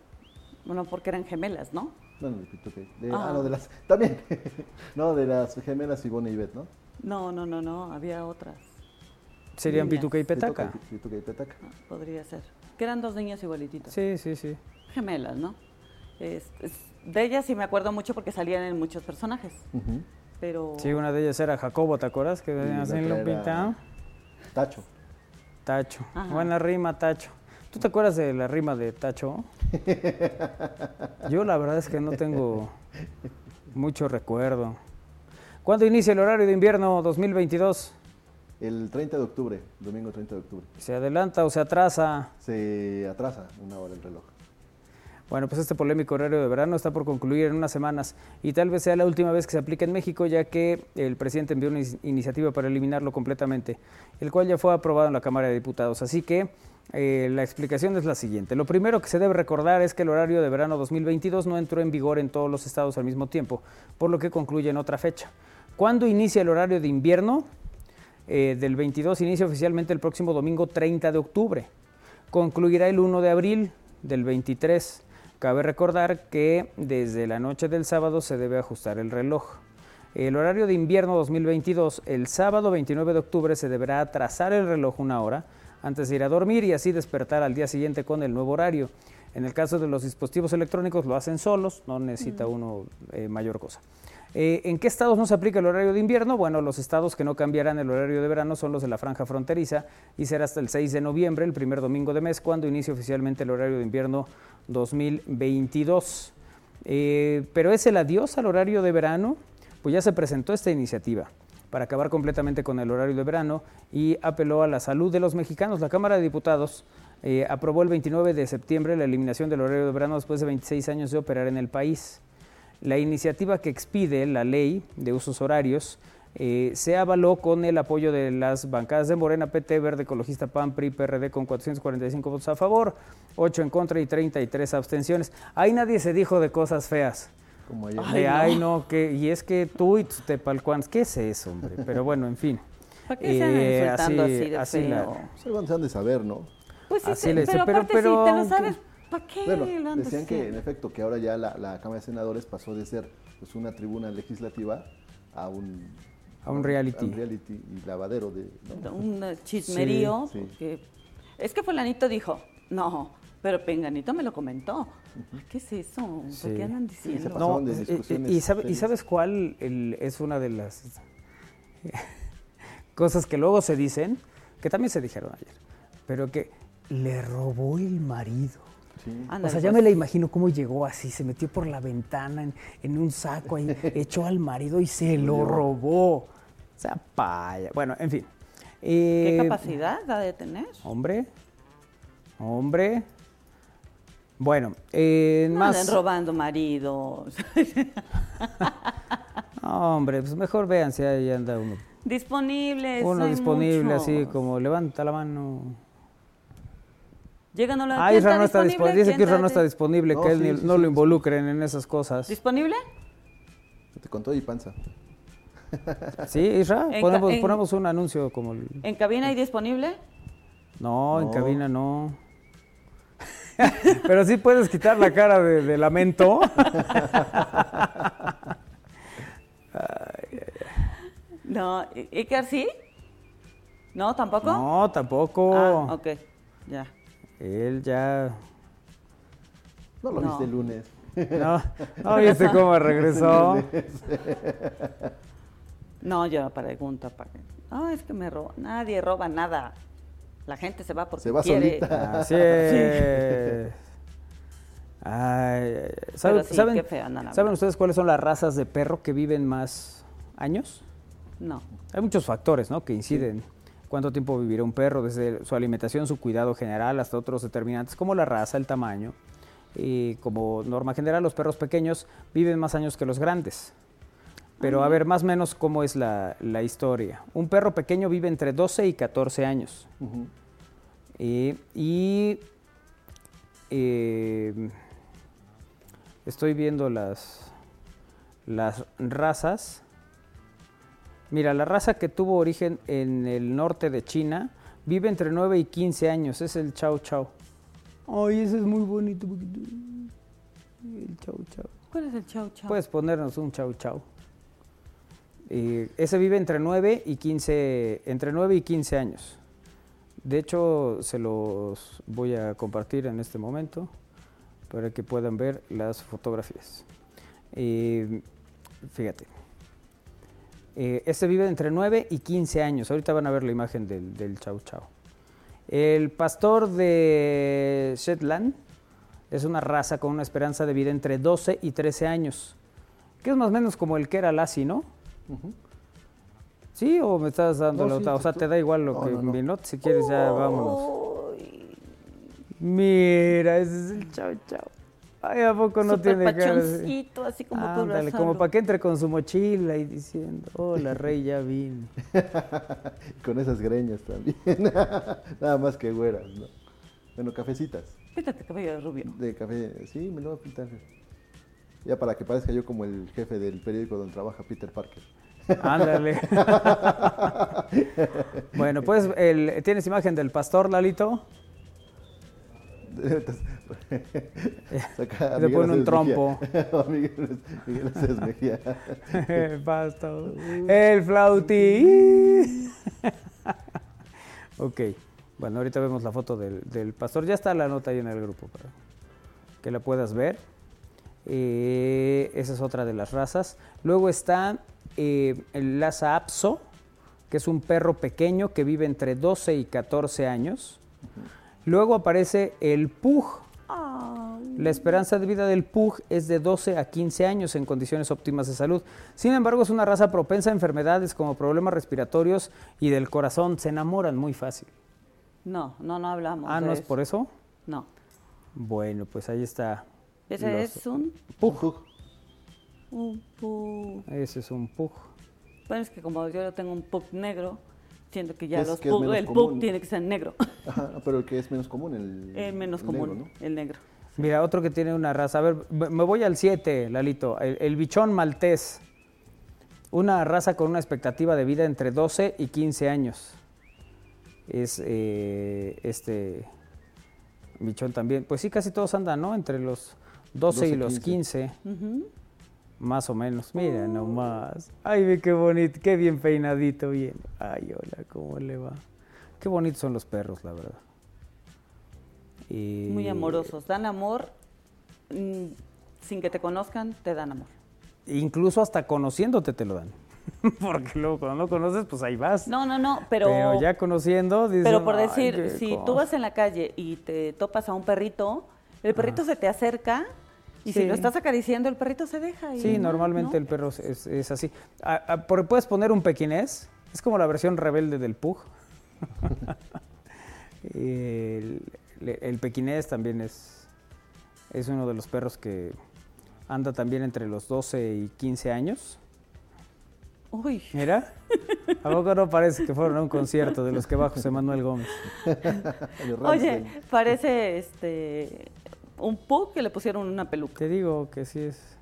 bueno, porque eran gemelas, ¿no? Bueno, de Pito, ok. De- Ah. ah, no, de las. También. no, de las gemelas Ivonne y Ivette, ¿no? No, no, no, no, había otras. Serían Niñas. Pituca y Petaca. Pituca, Pituca y Petaca. Ah, Podría ser. Que eran dos niñas igualititas. Sí, sí, sí. Gemelas, ¿no? Es- es- de ellas sí me acuerdo mucho porque salían en muchos personajes. Pero. Sí, una de ellas era Jacobo, ¿te acuerdas? Que venía así era- Tacho. Tacho. Ajá. Buena rima, Tacho. ¿Tú te acuerdas de la rima de Tacho? Yo la verdad es que no tengo mucho recuerdo. ¿Cuándo inicia el horario de invierno 2022? El 30 de octubre, domingo 30 de octubre. ¿Se adelanta o se atrasa? Se atrasa una hora el reloj. Bueno, pues este polémico horario de verano está por concluir en unas semanas y tal vez sea la última vez que se aplique en México, ya que el presidente envió una iniciativa para eliminarlo completamente, el cual ya fue aprobado en la Cámara de Diputados. Así que eh, la explicación es la siguiente. Lo primero que se debe recordar es que el horario de verano 2022 no entró en vigor en todos los estados al mismo tiempo, por lo que concluye en otra fecha. ¿Cuándo inicia el horario de invierno? Eh, del 22 inicia oficialmente el próximo domingo 30 de octubre. Concluirá el 1 de abril del 23. Cabe recordar que desde la noche del sábado se debe ajustar el reloj. El horario de invierno 2022, el sábado 29 de octubre se deberá atrasar el reloj una hora antes de ir a dormir y así despertar al día siguiente con el nuevo horario. En el caso de los dispositivos electrónicos lo hacen solos, no necesita uno eh, mayor cosa. Eh, ¿En qué estados no se aplica el horario de invierno? Bueno, los estados que no cambiarán el horario de verano son los de la franja fronteriza y será hasta el 6 de noviembre, el primer domingo de mes, cuando inicie oficialmente el horario de invierno 2022. Eh, pero es el adiós al horario de verano, pues ya se presentó esta iniciativa para acabar completamente con el horario de verano y apeló a la salud de los mexicanos. La Cámara de Diputados eh, aprobó el 29 de septiembre la eliminación del horario de verano después de 26 años de operar en el país. La iniciativa que expide la ley de usos horarios eh, se avaló con el apoyo de las bancadas de Morena, PT, Verde, Ecologista, PAN, PRI, PRD con 445 votos a favor, 8 en contra y 33 abstenciones. Ahí nadie se dijo de cosas feas. Como ayer. de, ay, no, que, y es que tú y tus tepalcuanes, ¿qué es eso, hombre? Pero bueno, en fin. ¿Para qué se andan Eh, insultando así, de así la- feo? Pues algo se han de saber, ¿no? Pues sí, Así sí, le dice, pero, pero- aparte pero- si te lo sabes, ¿para qué Bueno, lo andas decían que en efecto que ahora ya la, la Cámara de Senadores pasó de ser pues, una tribuna legislativa a un A un reality. a un reality y lavadero de ¿no? Un chismerío, Sí, sí. porque es que fulanito dijo, no, pero Penganito me lo comentó. ¿Qué es eso? ¿Por Sí. qué andan diciendo? No, de y, sabe- y serias. sabes cuál el- es una de las cosas que luego se dicen, que también se dijeron ayer, pero que le robó el marido. Sí. O sea, ya pues. me la imagino cómo llegó así, se metió por la ventana en, en un saco ahí, echó al marido y se lo robó. O sea, paya. Bueno, en fin. ¿Qué Eh, capacidad ha de tener? Hombre, hombre. Bueno, eh, No más. anden robando maridos. No, hombre, pues mejor vean si ahí anda uno. Disponibles. Uno disponible, así muchos. como levanta la mano. Llegan a la Ah, Isra no está disponible. Dice que Isra no está disponible. No, que él sí, ni- sí, no sí, lo sí. involucren en esas cosas. ¿Disponible? Te contó y panza. ¿Sí, Isra? En Ponemos, en- ponemos un anuncio como el... ¿En cabina hay disponible? No, en No. cabina no. Pero sí puedes quitar la cara de, de lamento. No. ¿I- ¿Iker sí? ¿No, tampoco? No, tampoco. Ah, ok, ya. Él ya... No lo No. viste el lunes. No, no viste cómo regresó. No, yo pregunto para. No, es que me roba. Nadie roba nada. La gente se va porque Se va quiere. solita. Así es. Ay, ay, ay. ¿Saben, Pero sí, saben- ¿saben ustedes cuáles son las razas de perro que viven más años? No. Hay muchos factores ¿no? que inciden. Cuánto tiempo vivirá un perro, desde su alimentación, su cuidado general, hasta otros determinantes como la raza, el tamaño. Y como norma general, los perros pequeños viven más años que los grandes. Pero a ver, más o menos cómo es la, la historia. Un perro pequeño vive entre 12 y 14 años. Eh, y eh, estoy viendo las, las razas. Mira, la raza que tuvo origen en el norte de China vive entre 9 y 15 años. Es el Chau Chau. Ay, ese es muy bonito. poquito. El Chau Chau. ¿Cuál es el chau chau? Puedes ponernos un Chau Chau. Ese vive entre 9 y 15, entre 9 y 15 años. De hecho, se los voy a compartir en este momento para que puedan ver las fotografías. Fíjate. Eh, este vive entre 9 y 15 años. Ahorita van a ver la imagen del, del chau chau. El pastor de Shetland es una raza con una esperanza de vida entre 12 y 13 años. Que es más o menos como el que era Lassie, ¿no? ¿Sí? ¿O me estás dando No, la sí, otra? O sea, te da igual lo No, que no, no. mi not, Si quieres, ya vámonos. Uy, Mira, ese es el chau chau. Ay, ¿a poco no súper tiene cara? pachoncito, así como para Ándale, como para que entre con su mochila y diciendo, hola, rey, ya vine. Con esas greñas también. Nada más que güeras, ¿no? Bueno, cafecitas. Píntate cabello de rubio. De café, sí, me lo voy a pintar. Ya para que parezca yo como el jefe del periódico donde trabaja Peter Parker. Ándale. bueno, pues, el, ¿tienes imagen del pastor, Lalito? Saca Le pone un trompo. Miguel, el pastor. El flautín. ok. Bueno, ahorita vemos la foto del, del pastor. Ya está la nota ahí en el grupo para que la puedas ver. Eh, esa es otra de las razas. Luego está eh, el Lhasa Apso, que es un perro pequeño que vive entre 12 y 14 años. Luego aparece el Pug. La esperanza de vida del Pug es de 12 a 15 años en condiciones óptimas de salud. Sin embargo, es una raza propensa a enfermedades como problemas respiratorios y del corazón. Se enamoran muy fácil. No, no, no hablamos. Ah, de ¿no es eso. por eso? No. Bueno, pues ahí está. Ese los- es un, Pug. un pug. Ese es un Pug. Bueno, es que como yo tengo un pug negro, siento que ya Es los que pug- el común. pug tiene que ser negro. Ajá, pero el que es menos común, el, el menos el común, negro, ¿no? el negro. Mira, otro que tiene una raza. A ver, me me voy al 7, Lalito. El, el bichón maltés. Una raza con una expectativa de vida entre 12 y 15 años. Es eh, este bichón también. Pues sí, casi todos andan, ¿no? Entre los 12, 12, y los 15. 15. Ujú. Más o menos. Mira nomás. Ay, ve qué bonito, qué bien peinadito viene. Ay, hola, ¿cómo le va? Qué bonitos son los perros, la verdad. Y- Muy amorosos. Dan amor mm, sin que te conozcan, te dan amor. Incluso hasta conociéndote te lo dan. Porque luego cuando no conoces, pues ahí vas. No, no, no, pero, Pero ya conociendo, dices, pero por "Ay, decir, si tú cosa". vas en la calle y te topas a un perrito, el perrito se te acerca y Sí. si lo estás acariciando, el perrito se deja. Y Sí, no, normalmente ¿no? el perro es, es- así. Por- puedes poner un pequinés, es como la versión rebelde del pug. el, pequinés también es, es uno de los perros que anda también entre los 12 y 15 años. Uy, Mira, ¿a poco no parece que fueron a un concierto de los que va José Manuel Gómez? Oye, parece este un pug que le pusieron una peluca. Te digo que sí es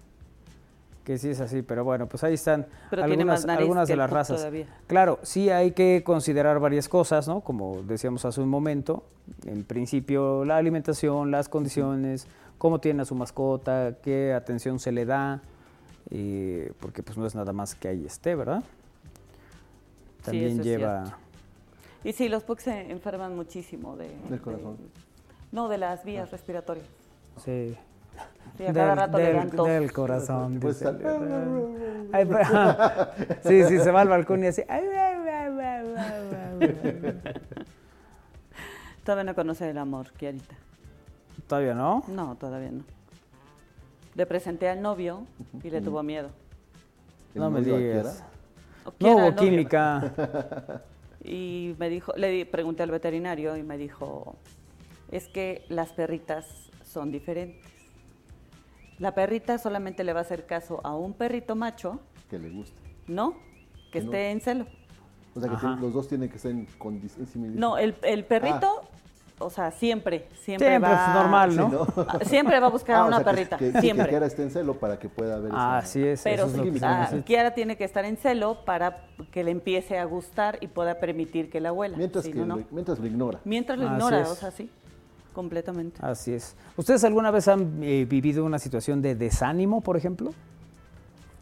que sí es así, pero bueno, pues ahí están Pero algunas, algunas de las razas. todavía. Claro, sí hay que considerar varias cosas, ¿no? Como decíamos hace un momento, en principio la alimentación, las condiciones, cómo tiene a su mascota, qué atención se le da, eh, porque pues no es nada más que ahí esté, ¿verdad? Sí, También lleva... cierto. Y sí, los pugs se enferman muchísimo de... Del corazón. de- no, de las vías respiratorias. Sí. Sí, a cada rato le del- dan tos. del corazón. Pues dice. tal- Ay, sí, sí, se va al balcón y así. Todavía no conoce el amor, Kiarita. Todavía no. No, todavía no. Le presenté al novio y le tuvo miedo. No me digas. No hubo química. Y me dijo, le di- pregunté al veterinario y me dijo, es que las perritas son diferentes. La perrita solamente le va a hacer caso a un perrito macho, Que le gusta. ¿no? Que Que no. esté en celo. O sea que tienen- los dos tienen que estar en condición. No, el, el perrito, o sea, siempre, siempre, Siempre va... es normal, Sí, ¿no? ¿no? Ah, Siempre va a buscar a Ah, o una sea, perrita, que, que, siempre. Que Kiara esté en celo para que pueda ver Ah, esa- así es. Pero eso es lo que se ah. Kiara tiene que estar en celo para que le empiece a gustar y pueda permitir que la huela. Mientras, Si que no, no. Lo, mientras lo ignora. Mientras lo ignora, es. o sea, sí, completamente. Así es. ¿Ustedes alguna vez han eh, vivido una situación de desánimo, por ejemplo?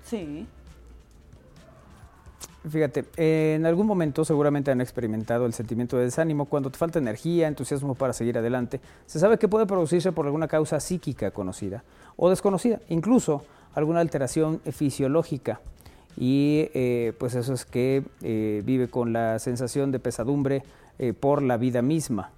Sí. Fíjate, en algún momento seguramente han experimentado el sentimiento de desánimo cuando te falta energía, entusiasmo para seguir adelante. Se sabe que puede producirse por alguna causa psíquica conocida o desconocida, incluso alguna alteración fisiológica. Y eh, pues eso es que eh, vive con la sensación de pesadumbre eh, por la vida misma.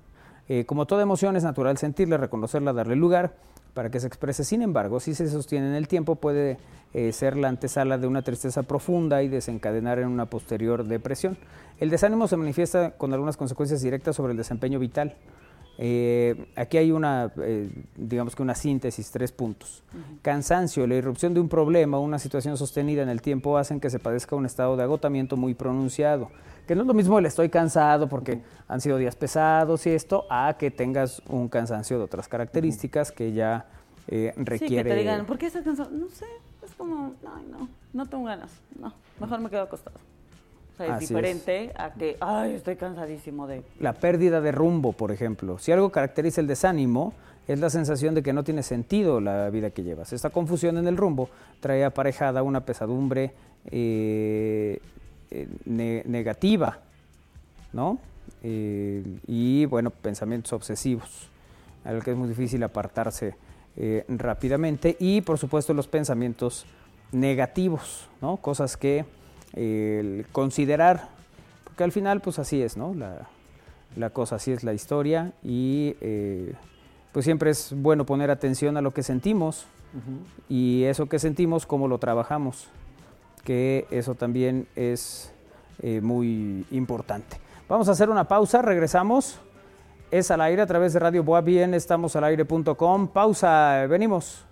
Como toda emoción es natural sentirla, reconocerla, darle lugar para que se exprese. Sin embargo, si se sostiene en el tiempo, puede eh, ser la antesala de una tristeza profunda y desencadenar en una posterior depresión. El desánimo se manifiesta con algunas consecuencias directas sobre el desempeño vital. Eh, aquí hay una, eh, digamos que una síntesis, tres puntos. Cansancio, la irrupción de un problema o una situación sostenida en el tiempo hacen que se padezca un estado de agotamiento muy pronunciado. Que no es lo mismo el estoy cansado porque han sido días pesados y esto, a que tengas un cansancio de otras características que ya requiere... Sí, que te digan, ¿por qué estás cansado? No sé, es como, ay, no, no tengo ganas, no, mejor me quedo acostado. O sea, es diferente a que, ay, estoy cansadísimo de... La pérdida de rumbo, por ejemplo. Si algo caracteriza el desánimo, es la sensación de que no tiene sentido la vida que llevas. Esta confusión en el rumbo trae aparejada una pesadumbre eh, eh, negativa, ¿no? Eh, y, bueno, pensamientos obsesivos, algo que es muy difícil apartarse rápidamente y por supuesto los pensamientos negativos, ¿no? cosas que considerar, porque al final pues así es, ¿no? La, cosa, así es la historia y eh, pues siempre es bueno poner atención a lo que sentimos y eso que sentimos, cómo lo trabajamos, que eso también es eh, muy importante. Vamos a hacer una pausa, regresamos es al aire a través de Radio Boa Bien, estamos al aire.com. Pausa, venimos.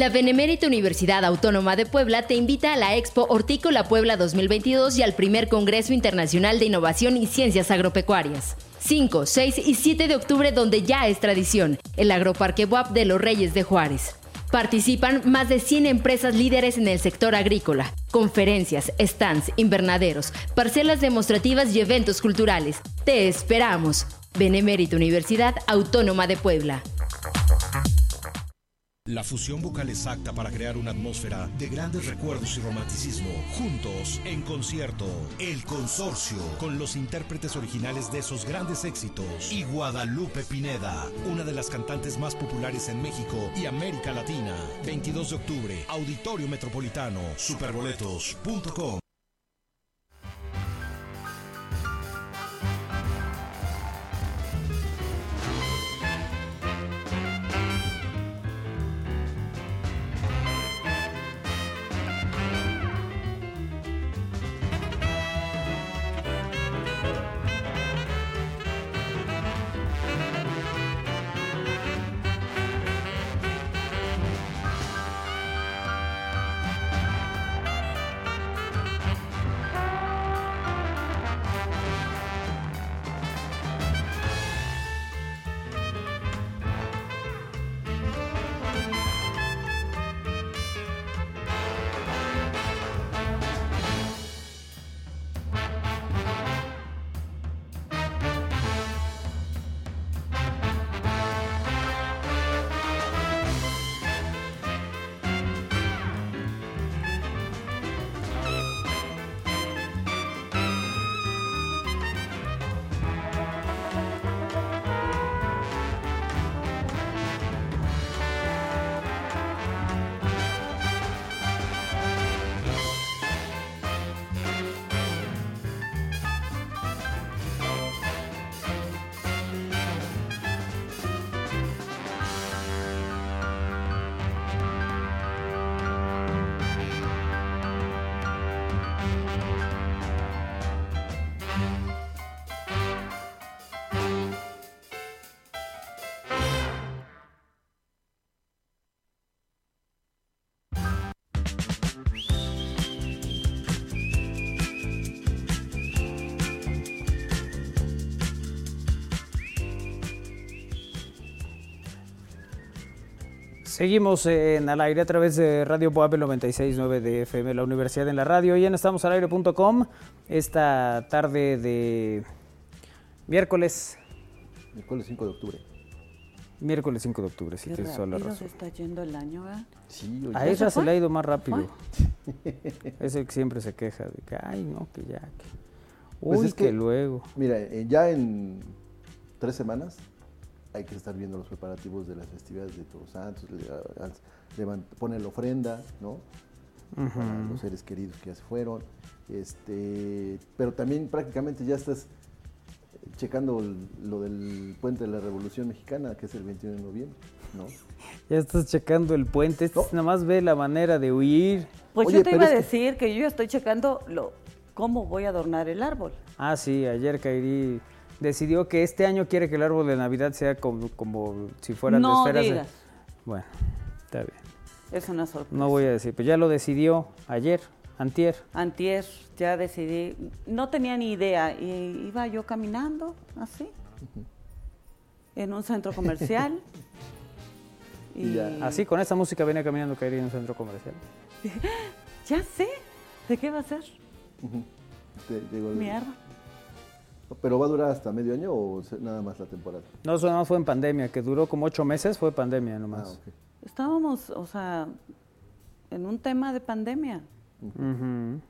La Benemérita Universidad Autónoma de Puebla te invita a la Expo Hortícola Puebla 2022 y al primer Congreso Internacional de Innovación y Ciencias Agropecuarias. 5, 6 y 7 de octubre, donde ya es tradición, el Agroparque WAP de los Reyes de Juárez. Participan más de 100 empresas líderes en el sector agrícola, conferencias, stands, invernaderos, parcelas demostrativas y eventos culturales. Te esperamos. Benemérita Universidad Autónoma de Puebla. La fusión vocal exacta para crear una atmósfera de grandes recuerdos y romanticismo. Juntos, en concierto, El Consorcio, con los intérpretes originales de esos grandes éxitos. Y Guadalupe Pineda, una de las cantantes más populares en México y América Latina. 22 de octubre, Auditorio Metropolitano, superboletos.com. Seguimos en al aire a través de Radio Boab 96.9 de FM, la Universidad en la Radio, y en estamosalaire.com esta tarde de miércoles. Miércoles 5 de octubre. Miércoles 5 de octubre, si Qué tienes toda la razón. se está yendo el año, ¿verdad? Sí, oye. A ella se le ha ido más rápido. Es el que siempre se queja de que, ay, no, que ya. que- Uy, Pues es que, que- luego. Mira, eh, ya en tres semanas hay que estar viendo los preparativos de las festividades de Todos Santos, le- al- levant- pone la ofrenda, ¿no? Para los seres queridos que ya se fueron. Este, pero también prácticamente ya estás eh, checando lo del puente de la Revolución Mexicana, que es el 21 de noviembre, ¿no? Ya estás checando el puente. Este nada más ve la manera de huir. Pues Oye, yo te iba a es que- decir que yo ya estoy checando lo, cómo voy a adornar el árbol. Ah, sí, ayer Kairi decidió que este año quiere que el árbol de Navidad sea como, como si fueran No de esferas. de- digas. Bueno, está bien. Es una sorpresa. No voy a decir, pues ya lo decidió ayer, antier. Antier ya decidí, no tenía ni idea, y iba yo caminando así, en un centro comercial. y. Así, con esta música venía caminando Kairi en un centro comercial. ya sé, ¿de qué va a ser mi árbol? ¿Pero va a durar hasta medio año o nada más la temporada? No, eso no fue en pandemia, que duró como ocho meses, fue pandemia Ah, nomás. ok. Estábamos, o sea, en un tema de pandemia,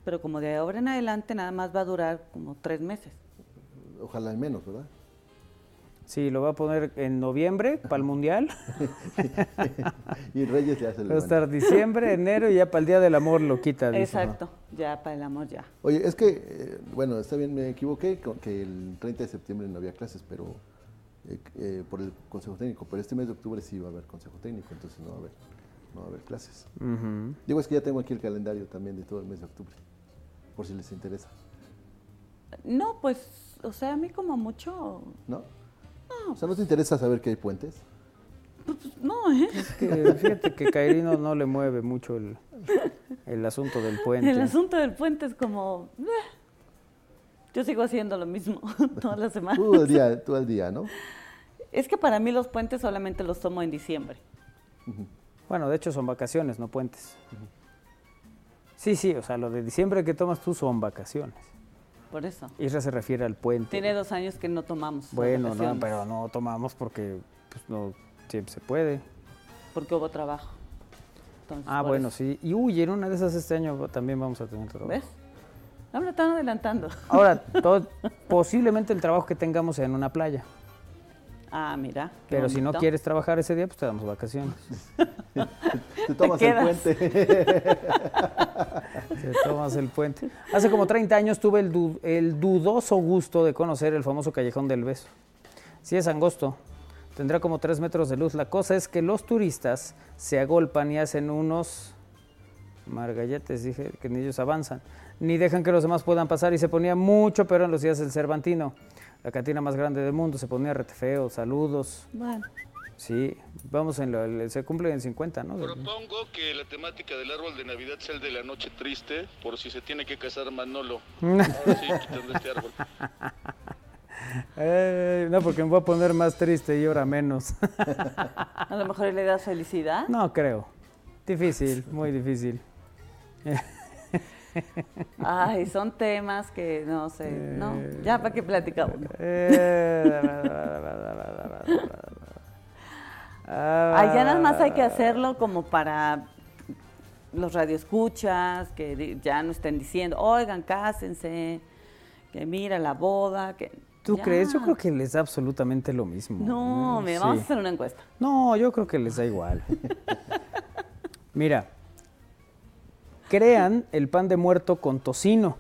pero como de ahora en adelante nada más va a durar como tres meses. Ojalá en menos, ¿verdad? Sí, lo va a poner en noviembre para el Mundial. y Reyes ya se Va a estar diciembre, enero y ya para el Día del Amor lo quita. dice. Exacto, ya para el amor ya. Oye, es que, eh, bueno, está bien, me equivoqué, con que el 30 de septiembre no había clases, pero eh, eh, por el Consejo Técnico, pero este mes de octubre sí va a haber Consejo Técnico, entonces no va a haber, no va a haber clases. Digo, es que ya tengo aquí el calendario también de todo el mes de octubre, por si les interesa, No, pues, o sea, a mí como mucho, ¿no? O sea, ¿no te interesa saber que hay puentes? pues, no, ¿eh? Que fíjate que Kairi no, no le mueve mucho el, el asunto del puente. El asunto del puente es como, yo sigo haciendo lo mismo todas las semanas. Tú al día, tú al día ¿no? Es que para mí los puentes solamente los tomo en diciembre. Bueno, de hecho son vacaciones, no puentes. Sí, sí, o sea, lo de diciembre que tomas tú son vacaciones. Por eso. Isra se refiere al puente. Tiene dos años que no tomamos. Bueno, no, pero no tomamos porque pues, no siempre se puede. Porque hubo trabajo. Entonces, Ah, bueno, eso. sí. Y uy, en una de esas este año también vamos a tener trabajo. ¿Ves? No me están adelantando. Ahora, todo- posiblemente el trabajo que tengamos sea en una playa. Ah, mira. Pero si no quieres trabajar ese día, pues te damos vacaciones. Te tomas el puente. Te tomas el puente. Hace como 30 años tuve el dudoso gusto de conocer el famoso Callejón del Beso. Sí es angosto, tendrá como 3 metros de luz. La cosa es que los turistas se agolpan y hacen unos margalletes, dije, que ni ellos avanzan, ni dejan que los demás puedan pasar y se ponía mucho pero en los días del Cervantino. La cantina más grande del mundo, se ponía retefeo, saludos. Bueno, Sí, vamos en lo, se cumple en 50, ¿no? Propongo que la temática del árbol de Navidad sea el de la noche triste, por si se tiene que casar Manolo. Ahora sí, quitando este árbol. Eh, no, porque me voy a poner más triste y ahora menos. a lo mejor le das felicidad. No creo. Difícil, muy difícil. Ay, son temas que no sé. No, ya para qué platicamos. Eh, Ay, ya nada más hay que hacerlo como para los radioescuchas, que ya no estén diciendo, oigan, cásense, que mira la boda, que... ¿Tú ya. crees? Yo creo que les da absolutamente lo mismo. No, sí. vamos a hacer una encuesta. No, yo creo que les da igual. Mira, crean el pan de muerto con tocino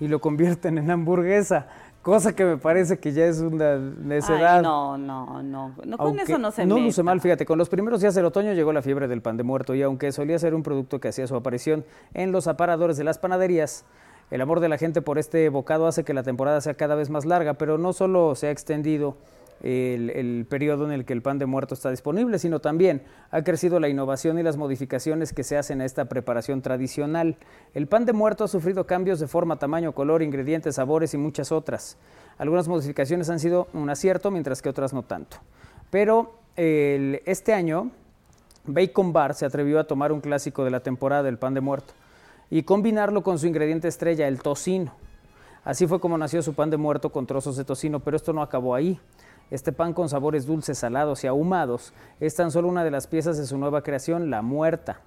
y lo convierten en hamburguesa, cosa que me parece que ya es una necedad. Ay, no, no, no, no, con Aunque eso no se No luce mal, fíjate, con los primeros días del otoño llegó la fiebre del pan de muerto y aunque solía ser un producto que hacía su aparición en los aparadores de las panaderías, el amor de la gente por este bocado hace que la temporada sea cada vez más larga, pero no solo se ha extendido el, el periodo en el que el pan de muerto está disponible, sino también ha crecido la innovación y las modificaciones que se hacen a esta preparación tradicional. El pan de muerto ha sufrido cambios de forma, tamaño, color, ingredientes, sabores y muchas otras. Algunas modificaciones han sido un acierto, mientras que otras no tanto. Pero este año Bacon Bar se atrevió a tomar un clásico de la temporada, el pan de muerto, y combinarlo con su ingrediente estrella, el tocino. Así fue como nació su pan de muerto con trozos de tocino, pero esto no acabó ahí. Este pan con sabores dulces, salados y ahumados es tan solo una de las piezas de su nueva creación, la muerta.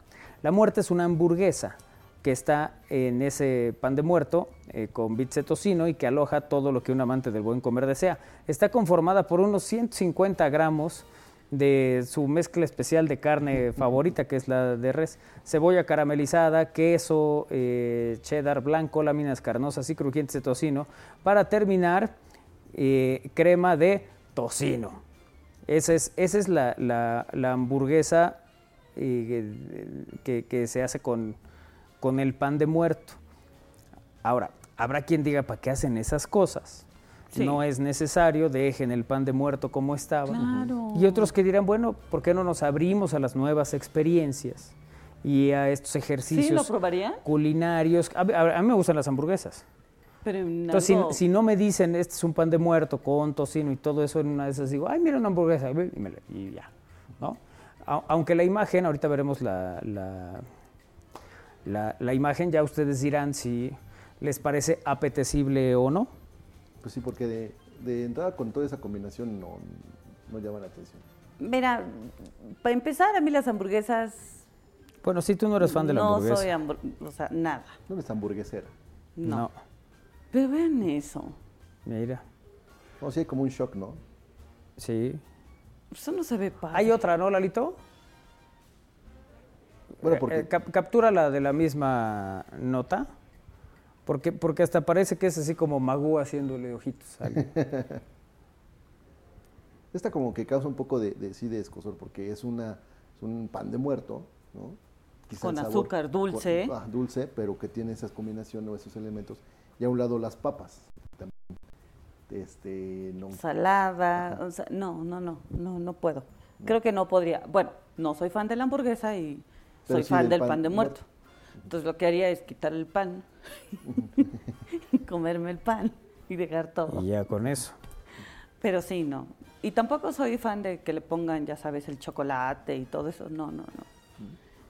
La muerta es una hamburguesa que está en ese pan de muerto eh, con bits de tocino y que aloja todo lo que un amante del buen comer desea. Está conformada por unos 150 gramos de su mezcla especial de carne favorita, que es la de res, cebolla caramelizada, queso, eh, cheddar blanco, láminas carnosas y crujientes de tocino, para terminar, eh, crema de tocino. Esa es, esa es la, la, hamburguesa eh, que, que, se hace con, con el pan de muerto. Ahora, habrá quien diga, ¿para qué hacen esas cosas? No es necesario, dejen el pan de muerto como estaba. Y otros que dirán, bueno, ¿por qué no nos abrimos a las nuevas experiencias y a estos ejercicios culinarios? A, mí me gustan las hamburguesas. Entonces, si, no me dicen, este es un pan de muerto con tocino y todo eso, en una de esas digo, ay, mira una hamburguesa, y, ya, ¿no? aunque la imagen, ahorita veremos la, la, la, imagen, ya ustedes dirán si les parece apetecible o no. Pues sí, porque de, de entrada con toda esa combinación no, no llama la atención. Mira, para empezar, a mí las hamburguesas... Bueno, si tú no eres fan de la hamburguesa. No soy hamburguesa, o sea, nada. No eres hamburguesera. No. no. Pero ven eso. Mira. No, sí hay como un shock, ¿no? Sí. Eso no se ve padre. Hay otra, ¿no, Lalito? Bueno, porque... Eh, captura la de la misma nota. Porque, porque hasta parece que es así como Magú haciéndole ojitos. Esta como que causa un poco de, de sí de escosor porque es una un pan de muerto, ¿no? con azúcar dulce. ah, dulce, pero que tiene esas combinaciones o esos elementos. Y a un lado las papas. Este, no. Salada, o sea, no, no, no, no, no puedo. Creo que no podría. Bueno, no soy fan de la hamburguesa y soy fan del, pan, de muerto. Entonces lo que haría es quitar el pan, comerme el pan y dejar todo. Y ya con eso. Pero sí, no. Y tampoco soy fan de que le pongan, ya sabes, el chocolate y todo eso. No, no, no.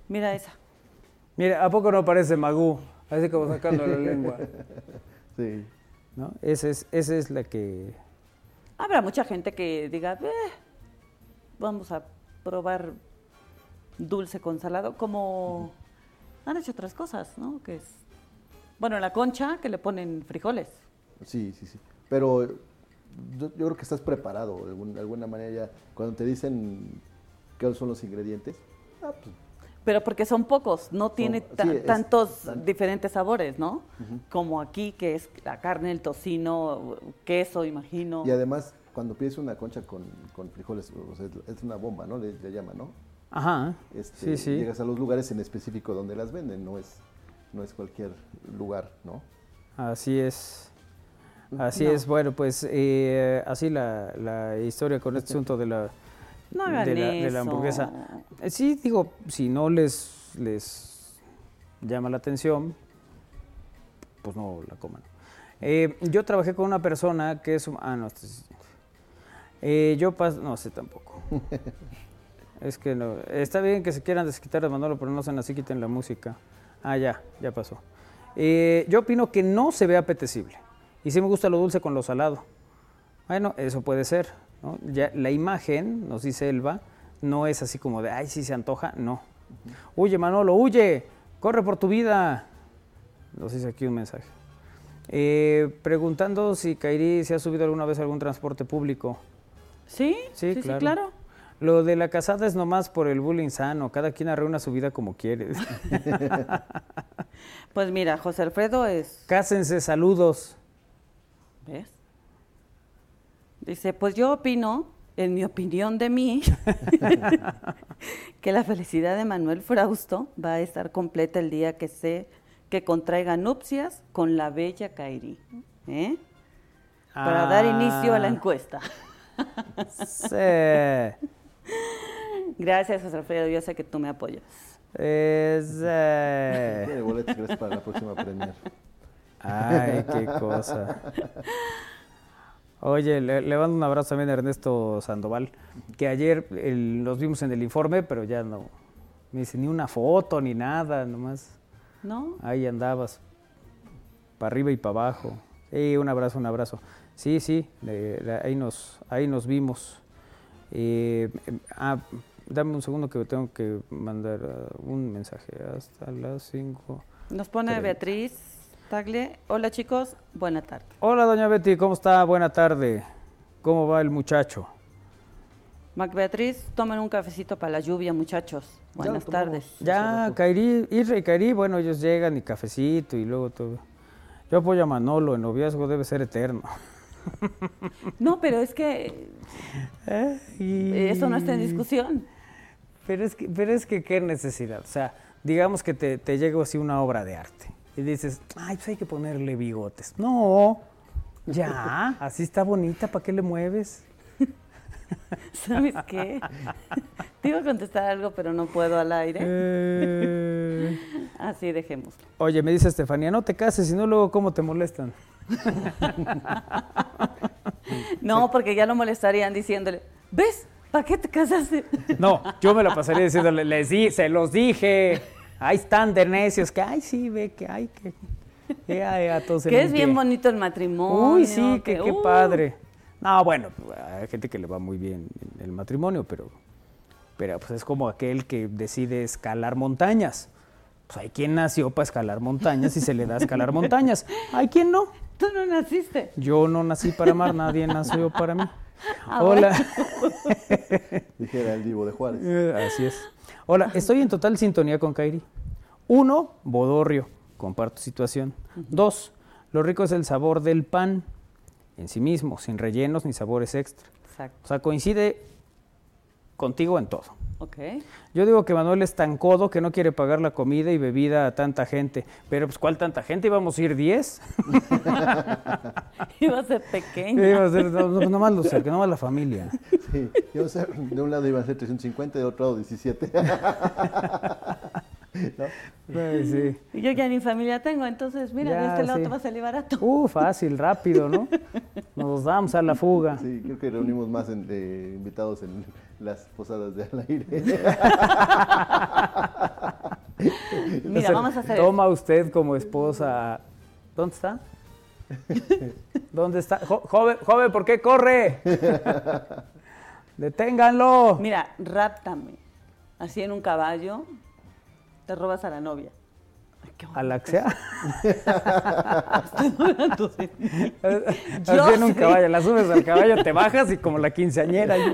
Mira esa. Mira, ¿a poco no parece Magú? Parece como sacando la lengua. Sí. ¿No? Esa es, esa es la que... Habrá mucha gente que diga, eh, vamos a probar dulce con salado, como han hecho otras cosas, ¿no? Que es, bueno, en la concha que le ponen frijoles. Sí, sí, sí. Pero yo, creo que estás preparado de, alguna, manera ya. Cuando te dicen qué son los ingredientes, ah, pues, pero porque son pocos, no tiene tantos diferentes sabores, ¿no? Como aquí, que es la carne, el tocino, queso, imagino. Y además, cuando pides una concha con, frijoles, es una bomba, ¿no? Le, le llama, ¿no? Ajá. Este, llegas a los lugares en específico donde las venden, no es, no es cualquier lugar, ¿no? Así es. Así es, bueno, pues eh, así la, la, historia con este asunto de la, de, la hamburguesa. Eh, sí, digo, si no les, les llama la atención, pues no la coman. Eh, yo trabajé con una persona que es... Ah, no, este yo paso... No sé tampoco. Es que no. Está bien que se quieran desquitar de Manolo, pero no sean así, quiten la música. Ah, ya, ya pasó. Eh, yo opino que no se ve apetecible. Y sí me gusta lo dulce con lo salado. Bueno, eso puede ser. Ya, la imagen, nos dice Elba, no es así como de, ay, sí se antoja. No. Huye, Manolo, huye. Corre por tu vida. Nos dice aquí un mensaje. Eh, preguntando si Kairi se ha subido alguna vez a algún transporte público. Sí, sí, sí, claro. Lo de la casada es nomás por el bullying sano, cada quien arreuna su vida como quiere. pues mira, José Alfredo es... Cásense, saludos. ¿Ves? Dice, pues yo opino, en mi opinión de mí, que la felicidad de Manuel Frausto va a estar completa el día que se que contraiga nupcias con la bella Kairi. ¿eh? Para dar inicio a la ah. encuesta. sí. Gracias, José Alfredo. Yo sé que tú me apoyas. Es, eh... Para la próxima premier. Ay, qué cosa. Oye, le, le mando un abrazo también a Ernesto Sandoval, que ayer el- los vimos en el informe, pero ya no. Me dice ni una foto ni nada, nomás ¿No? ahí andabas, para arriba y para abajo. Sí, un abrazo, un abrazo. Sí, sí, ahí, nos, ahí nos vimos. Eh, ah, dame un segundo que tengo que mandar ah, un mensaje hasta las 5. Nos pone. Beatriz Tagle. Hola chicos, buena tarde. Hola, doña Betty, ¿cómo está? Buena tarde. ¿Cómo va el muchacho? Mac Beatriz, tomen un cafecito para la lluvia, muchachos. Buenas tardes. Ya, Kairi, Isra y Kairi, bueno, ellos llegan y cafecito y luego todo. Yo apoyo a Manolo, el noviazgo debe ser eterno. No, pero es que Y- eso no está en discusión. Pero es que, pero es que qué necesidad. O sea, digamos que te, te llega así una obra de arte y dices, ay, pues hay que ponerle bigotes. No, ya, así está bonita, ¿para qué le mueves? ¿Sabes qué? Te iba a contestar algo, pero no puedo al aire. Eh, Así dejémoslo. Oye, me dice Estefanía, no te cases, si no luego cómo te molestan. No, porque ya lo molestarían diciéndole, ¿ves? ¿Para qué te casaste? No, yo me la pasaría diciéndole, les di, se los dije. Ahí están de necios, que ay, sí, ve que ay, que. ya, ya, todos Que es bien bonito el matrimonio. Uy, sí, que, qué uh, padre. No, bueno, hay gente que le va muy bien en el matrimonio, pero, pero pues es como aquel que decide escalar montañas. Pues hay quien nació para escalar montañas y se le da a escalar montañas. Hay quien no. Tú no naciste. Yo no nací para amar, nadie nació para mí. Ah, Hola. Dijera el divo de Juárez. Eh, Así es. Hola, estoy en total sintonía con Kairi. Uno, bodorrio, comparto situación. Dos, lo rico es el sabor del pan en sí mismo, sin rellenos ni sabores extra. Exacto. O sea, coincide contigo en todo. Ok. Yo digo que Manuel es tan codo que no quiere pagar la comida y bebida a tanta gente. Pero, pues, ¿cuál tanta gente? ¿Íbamos a ir 10? Iba a ser pequeño. Iba a ser, no, no, nomás los cerca, nomás la familia. Sí, yo sé, de un lado iban a ser 350 y de otro lado 17. ¿No? Sí. Yo ya ni familia tengo, entonces mira, Ya, de este lado sí. te va a salir barato. Uh, fácil, rápido, ¿no? Nos damos a la fuga. Sí, creo que reunimos más en- de invitados en las posadas de al aire. Mira, vamos a hacer Toma usted como esposa. ¿Dónde está? ¿Dónde está? Jo- joven, joven, ¿por qué corre? Deténganlo. Mira, ráptame. Así en un caballo, te robas a la novia. Alaxia. Estoy hablando de mí. Así Yo en un caballo. La subes al caballo, te bajas y como la quinceañera.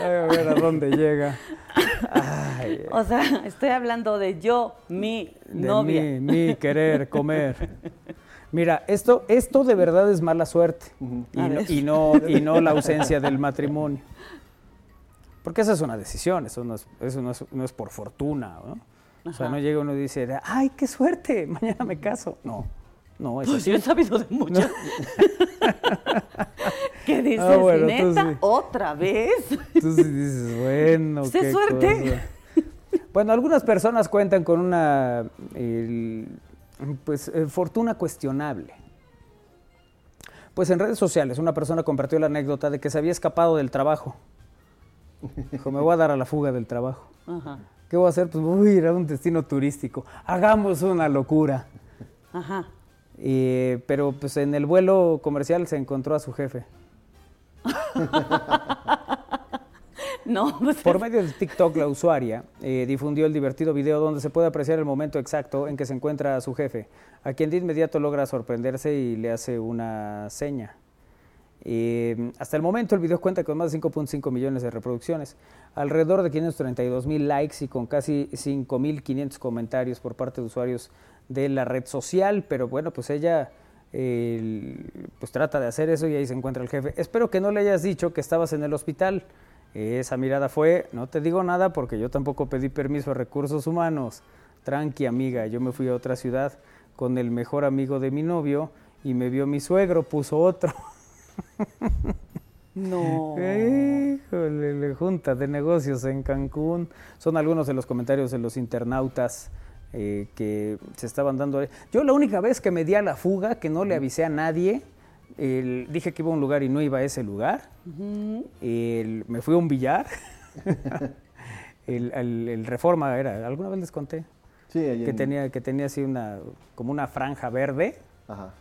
Ay, a ver a dónde llega. Ay, O sea, estoy hablando de yo, mi de novia. mí, mi querer comer. Mira, esto, esto de verdad es mala suerte no, y, no, y no la ausencia del matrimonio. Porque esa es una decisión, eso no es, eso no es, no es por fortuna, ¿no? O sea, no llega uno y dice, ay, qué suerte, mañana me caso. No, no, es Pues así. yo he sabido de muchas. ¿Qué dices, Ah, bueno, neta? sí. ¿Otra vez? Tú sí dices, bueno, ¡Sé qué suerte! cosa". Bueno, algunas personas cuentan con una el, pues, eh, fortuna cuestionable. Pues en redes sociales una persona compartió la anécdota de que se había escapado del trabajo. Dijo, me voy a dar a la fuga del trabajo. Ajá, ¿Qué voy a hacer? Pues voy a ir a un destino turístico. Hagamos una locura. ajá. Y, pero pues en el vuelo comercial se encontró a su jefe. No, pues Por medio de TikTok, la usuaria eh, difundió el divertido video donde se puede apreciar el momento exacto en que se encuentra a su jefe, a quien de inmediato logra sorprenderse y le hace una seña. Eh, hasta el momento el video cuenta con más de 5.5 millones de reproducciones, alrededor de 532 mil likes y con casi 5.500 comentarios por parte de usuarios de la red social, pero bueno, pues ella pues trata de hacer eso y ahí se encuentra el jefe. Espero que no le hayas dicho que estabas en el hospital. Esa mirada fue, no te digo nada porque yo tampoco pedí permiso a recursos humanos. Tranqui, amiga, yo me fui a otra ciudad con el mejor amigo de mi novio y me vio mi suegro, puso otro. no. Híjole, le junta de negocios en Cancún. Son algunos de los comentarios de los internautas eh, que se estaban dando. Yo la única vez que me di a la fuga, que no le avisé a nadie, el- dije que iba a un lugar y no iba a ese lugar. El- me fui a un billar. el, el- el Reforma era, alguna vez les conté, Sí, ahí que en- tenía, que tenía así una, como una franja verde. Ajá.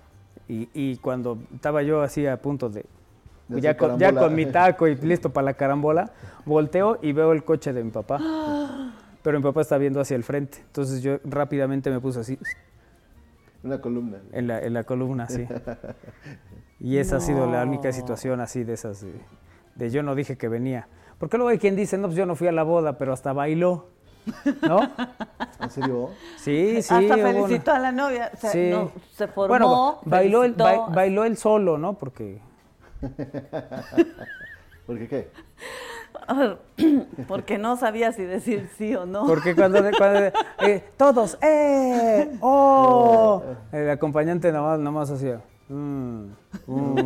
Y, y cuando estaba yo así a punto de... De ya, con, ya con mi taco y listo para la carambola, volteo y veo el coche de mi papá. Pero mi papá está viendo hacia el frente. Entonces yo rápidamente me puse así Una columna. en la, en la columna, sí. Y esa ha sido la única situación así de esas, de, de yo no dije que venía. Porque luego hay quien dice, no, pues yo no fui a la boda, pero hasta bailó. ¿No? ¿En serio? Sí, sí. Hasta una- felicitó a la novia. O sea, Sí. no, se formó. Bueno, bailó él, felicitó. ba- bailó él solo, ¿no? Porque ¿Por qué qué? Porque no sabía si decir sí o no. Porque cuando, cuando eh, todos, ¡eh! ¡Oh! El acompañante nomás, nomás hacía. Mm, mm,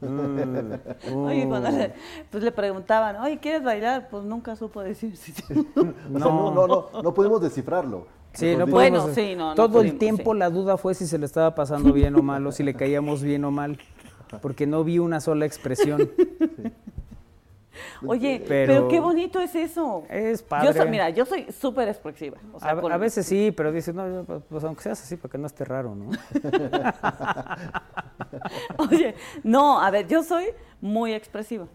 mm, Oye, mm. cuando le, pues le preguntaban, oye, ¿quieres bailar? Pues nunca supo decir sí. sí. O sea, no, no, no, no podemos descifrarlo. Sí, no. Bueno, podemos- sí, no, no Todo el pudimos, tiempo sí. la duda fue si se le estaba pasando bien o mal, o si le caíamos bien o mal, porque no vi una sola expresión. Oye, Pero- pero, qué bonito es eso. Es Yo padre. soy, mira, yo soy súper expresiva. O sea, a, con- a veces sí, pero dices, no, yo, pues, pues, aunque seas así, para que no esté raro, ¿no? Oye, no, a ver, yo soy muy expresiva.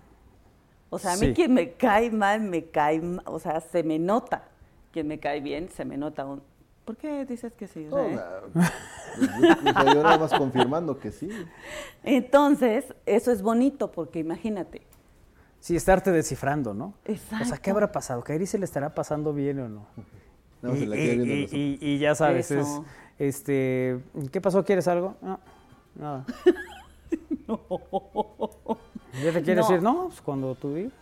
O sea, a mí Sí. quien me cae mal, me cae ma- o sea, se me nota. Quien me cae bien, se me nota un... ¿Por qué dices que sí? No, Rey? na- yo, yo nada más confirmando que sí. Entonces, eso es bonito porque imagínate, Sí, estarte descifrando, ¿no? O sea, ¿qué Exacto. habrá pasado? ¿Que a Iris se le estará pasando bien o no? Más y, se la y- y- y- y ya sabes, es, este, ¿qué pasó? ¿Quieres algo? No, nada. ¿Ya te quieres No. decir? No, pues cuando tú digas.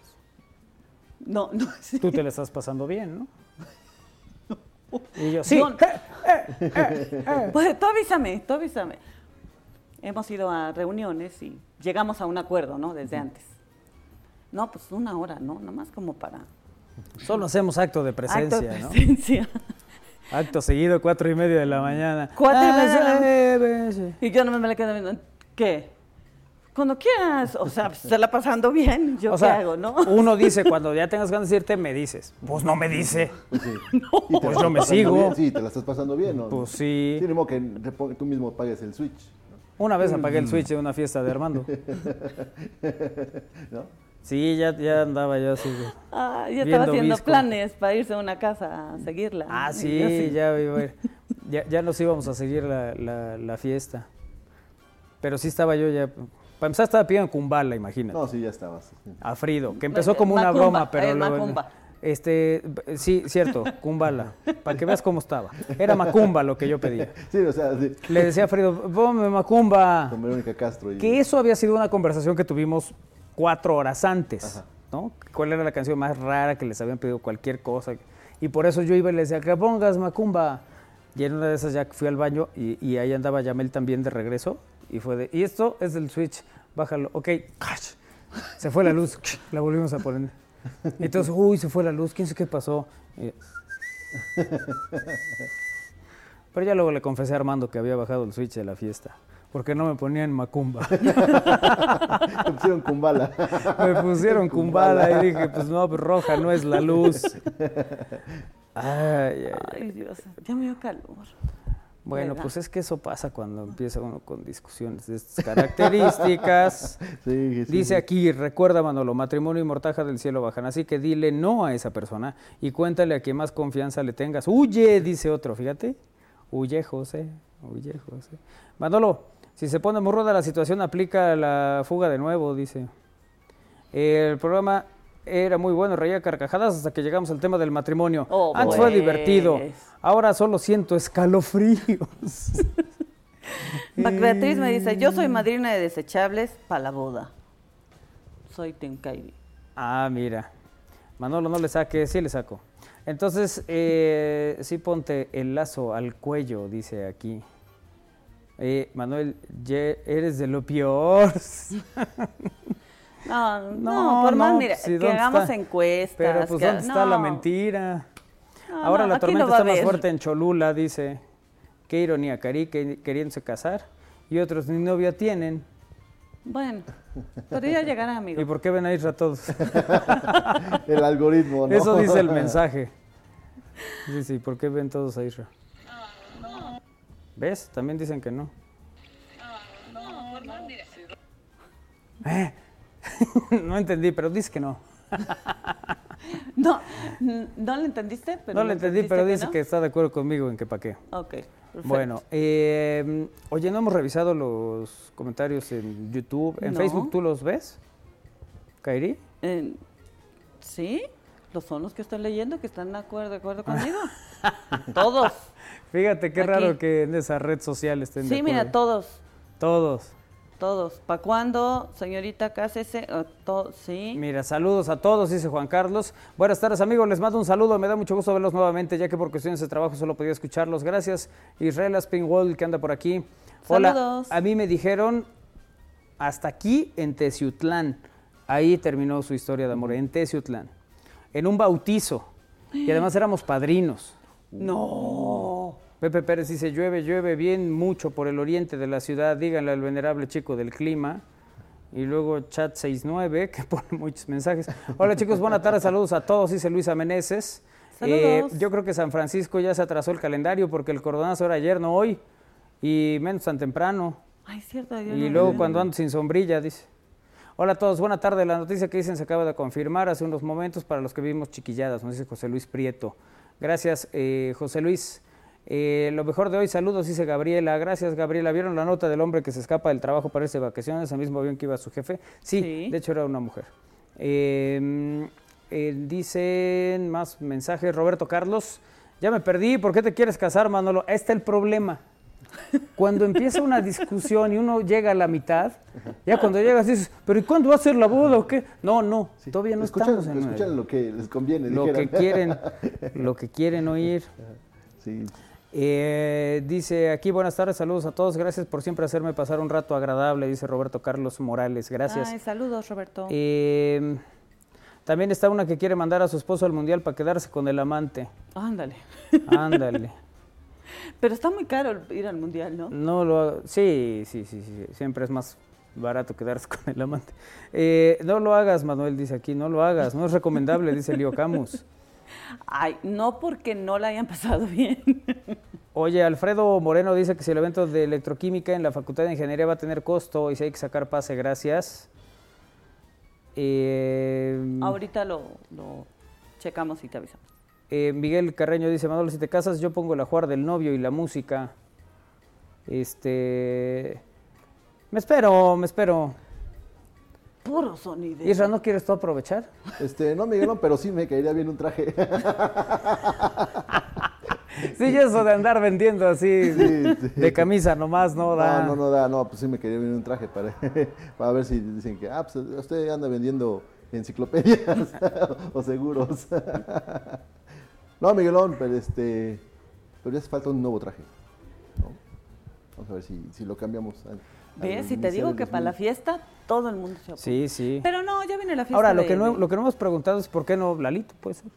no, no, sí. Tú te la estás pasando bien, ¿no? Y yo, sí. Yo- eh, Pues tú avísame, tú avísame. Hemos ido a reuniones y llegamos a un acuerdo, ¿no? Desde antes. No, pues una hora, ¿no? Nada más como para... Solo hacemos acto de acto presencia, de ¿no? presencia. Acto seguido, cuatro y media de la mañana. Cuatro y Ah, media de la- sí, pues, sí. Y yo no me la quedo viendo. ¿Qué? Cuando quieras. O sea, se la pasando bien. ¿Yo O qué sea, hago, no? uno dice, cuando ya tengas ganas de decirte, me dices. Pues no me dice. Pues sí. Y te Pues yo me sigo. bien, Sí, te la estás pasando bien, ¿no? Pues sí. Sí, que tú mismo pagues el switch, Una vez apagué el switch de una fiesta de Armando. ¿no? Sí, ya, ya andaba yo así. de- Ah, ya estaba haciendo visco. planes para irse a una casa a seguirla. Ah, sí, yo ya. Ya, ya nos íbamos a seguir la, la- la fiesta. Pero sí estaba yo ya. Para empezar, estaba pidiendo Kumbala, imagínate. No, sí, ya estabas. A Frido, que empezó como una Macumba, broma, pero el luego. Macumba. Este, sí, cierto, Kumbala. Para que veas cómo estaba. Era Macumba lo que yo pedía. Sí, o sea, sí, Le decía a Frido, ponme Macumba. con Verónica Castro. Y... Que eso había sido una conversación que tuvimos cuatro horas antes, ¿no? ¿Cuál era la canción más rara que les habían pedido cualquier cosa? Y por eso yo iba y les decía, que pongas Macumba. Y en una de esas ya fui al baño y, y ahí andaba Yamel también de regreso. Y fue de, y esto es del switch, bájalo. Ok, ¡cash! se fue la luz, la volvimos a poner. Entonces, uy, se fue la luz, quién sabe qué pasó. Y- Pero ya luego le confesé a Armando que había bajado el switch de la fiesta, porque no me ponían Macumba. Te pusieron Kumbala. Me pusieron cumbala y dije, pues no, pues roja no es la luz. Ay, ay, ay. Dios, ya me dio calor. Bueno, ¿Verdad? pues es que eso pasa cuando empieza uno con discusiones de estas características. Sí, sí, Dice sí. aquí, recuerda Manolo, matrimonio y mortaja del cielo bajan, así que dile no a esa persona y cuéntale a quien más confianza le tengas. Huye, dice otro, fíjate. Huye, José, huye, José. Manolo, si se pone muy ruda la situación, aplica la fuga de nuevo, dice. El programa era muy bueno, reía carcajadas hasta que llegamos al tema del matrimonio. Oh, Antes fue pues. divertido, ahora solo siento escalofríos. Beatriz me dice, yo soy madrina de desechables para la boda. Soy Kylie. Ah, mira. Manolo, no le saque, sí le saco. Entonces, eh, sí ponte el lazo al cuello, dice aquí. Eh, Manuel, ye- eres de lo peor. No, no, No, por más, no, mira, pues, ¿y que hagamos está? encuestas. Pero pues, que- ¿dónde está la no. mentira? No, Ahora no, la tormenta está más fuerte en Cholula, dice. Qué ironía, Cari, que, queriéndose casar. Y otros ni novia tienen. Bueno, pero ya llegará, amigo. ¿Y por qué ven a Isra todos? El algoritmo, ¿no? Eso dice el mensaje. Sí, sí, ¿por qué ven todos a Isra? ¿Ves? También dicen que no. Eh, no entendí, pero dice que no. No, no le entendiste, pero No le entendí, pero dice no. que está de acuerdo conmigo en que pa' qué. Ok, perfecto. Bueno, eh, oye, no hemos revisado los comentarios en YouTube. ¿En No. Facebook tú los ves? ¿Kairi? Eh, ¿Sí? ¿Los son los que estoy leyendo que están de acuerdo, de acuerdo conmigo? todos. Fíjate qué Aquí. raro que en esa red social estén de Sí, mira, todos. Todos. Todos. ¿Para cuándo, señorita Cásese? Eh, sí. Mira, saludos a todos, dice Juan Carlos. Buenas tardes, amigos. Les mando un saludo. Me da mucho gusto verlos nuevamente, ya que por cuestiones de trabajo solo podía escucharlos. Gracias. Israel Springwall, que anda por aquí. Hola. Saludos. A mí me dijeron hasta aquí en Teciutlán. Ahí terminó su historia de amor, en Teciutlán. En un bautizo. Y además éramos padrinos. No. Pepe Pérez dice, llueve, llueve bien mucho por el oriente de la ciudad, díganle al venerable chico del clima. Y luego chat 69, que pone muchos mensajes. Hola chicos, buenas tardes, saludos a todos, dice Luisa Meneses. Saludos. yo creo que San Francisco ya se atrasó el calendario porque el cordonazo era ayer, no hoy. Y menos tan temprano. Ay, cierto. yo Y no luego cuando ando sin sombrilla, dice. Hola a todos, buena tarde. La noticia que dicen se acaba de confirmar hace unos momentos para los que vimos chiquilladas, nos dice José Luis Prieto. Gracias, eh, José Luis. Eh, lo mejor de hoy, saludos, dice Gabriela. Gracias, Gabriela. ¿Vieron la nota del hombre que se escapa del trabajo para irse de vacaciones? Al mismo avión que iba su jefe. Sí, Sí. de hecho era una mujer. Eh, eh, dicen más mensajes. Roberto Carlos, ya me perdí. ¿Por qué te quieres casar, Manolo? Este es el problema. Cuando empieza una discusión y uno llega a la mitad, ya cuando llegas dices, pero ¿y cuándo va a ser la boda o qué? No, no, Sí. todavía no escuchan, estamos en escuchan lo que les conviene. lo que quieren, lo que quieren oír. Sí. Eh, dice aquí, buenas tardes, saludos a todos, gracias por siempre hacerme pasar un rato agradable, dice Roberto Carlos Morales, gracias. Ay, saludos, Roberto. Eh, también está una que quiere mandar a su esposo al mundial para quedarse con el amante. Ándale. Ándale. Pero está muy caro ir al mundial, ¿no? No lo haga- sí, sí, sí, sí, siempre es más barato quedarse con el amante. Eh, no lo hagas, Manuel dice aquí, no lo hagas, no es recomendable, dice Leo Camus. Ay, no porque no la hayan pasado bien. Oye, Alfredo Moreno dice que si el evento de electroquímica en la Facultad de Ingeniería va a tener costo y si hay que sacar pase, gracias. Eh, Ahorita lo, lo checamos y te avisamos. eh, Miguel Carreño dice, Manolo, si te casas yo pongo la jugar del novio y la música. Este... Me espero, me espero. Puro sonido. Isra, ¿no quieres tú aprovechar? Este, no, Miguelón, pero sí me caería bien un traje. Sí, y eso de andar vendiendo así Sí, sí. de camisa nomás no da. No, no, no da, no, pues sí me quería venir un traje para, para ver si dicen que, ah, pues usted anda vendiendo enciclopedias o seguros. No, Miguelón, pero este, pero ya hace falta un nuevo traje. ¿no? Vamos a ver si, si lo cambiamos. ¿Ves? Si te digo que para la 2000. fiesta todo el mundo se opone. Sí, sí. Pero no, ya viene la fiesta. Ahora, lo de- que, no, lo que no hemos preguntado es por qué no Lalito, puede ser.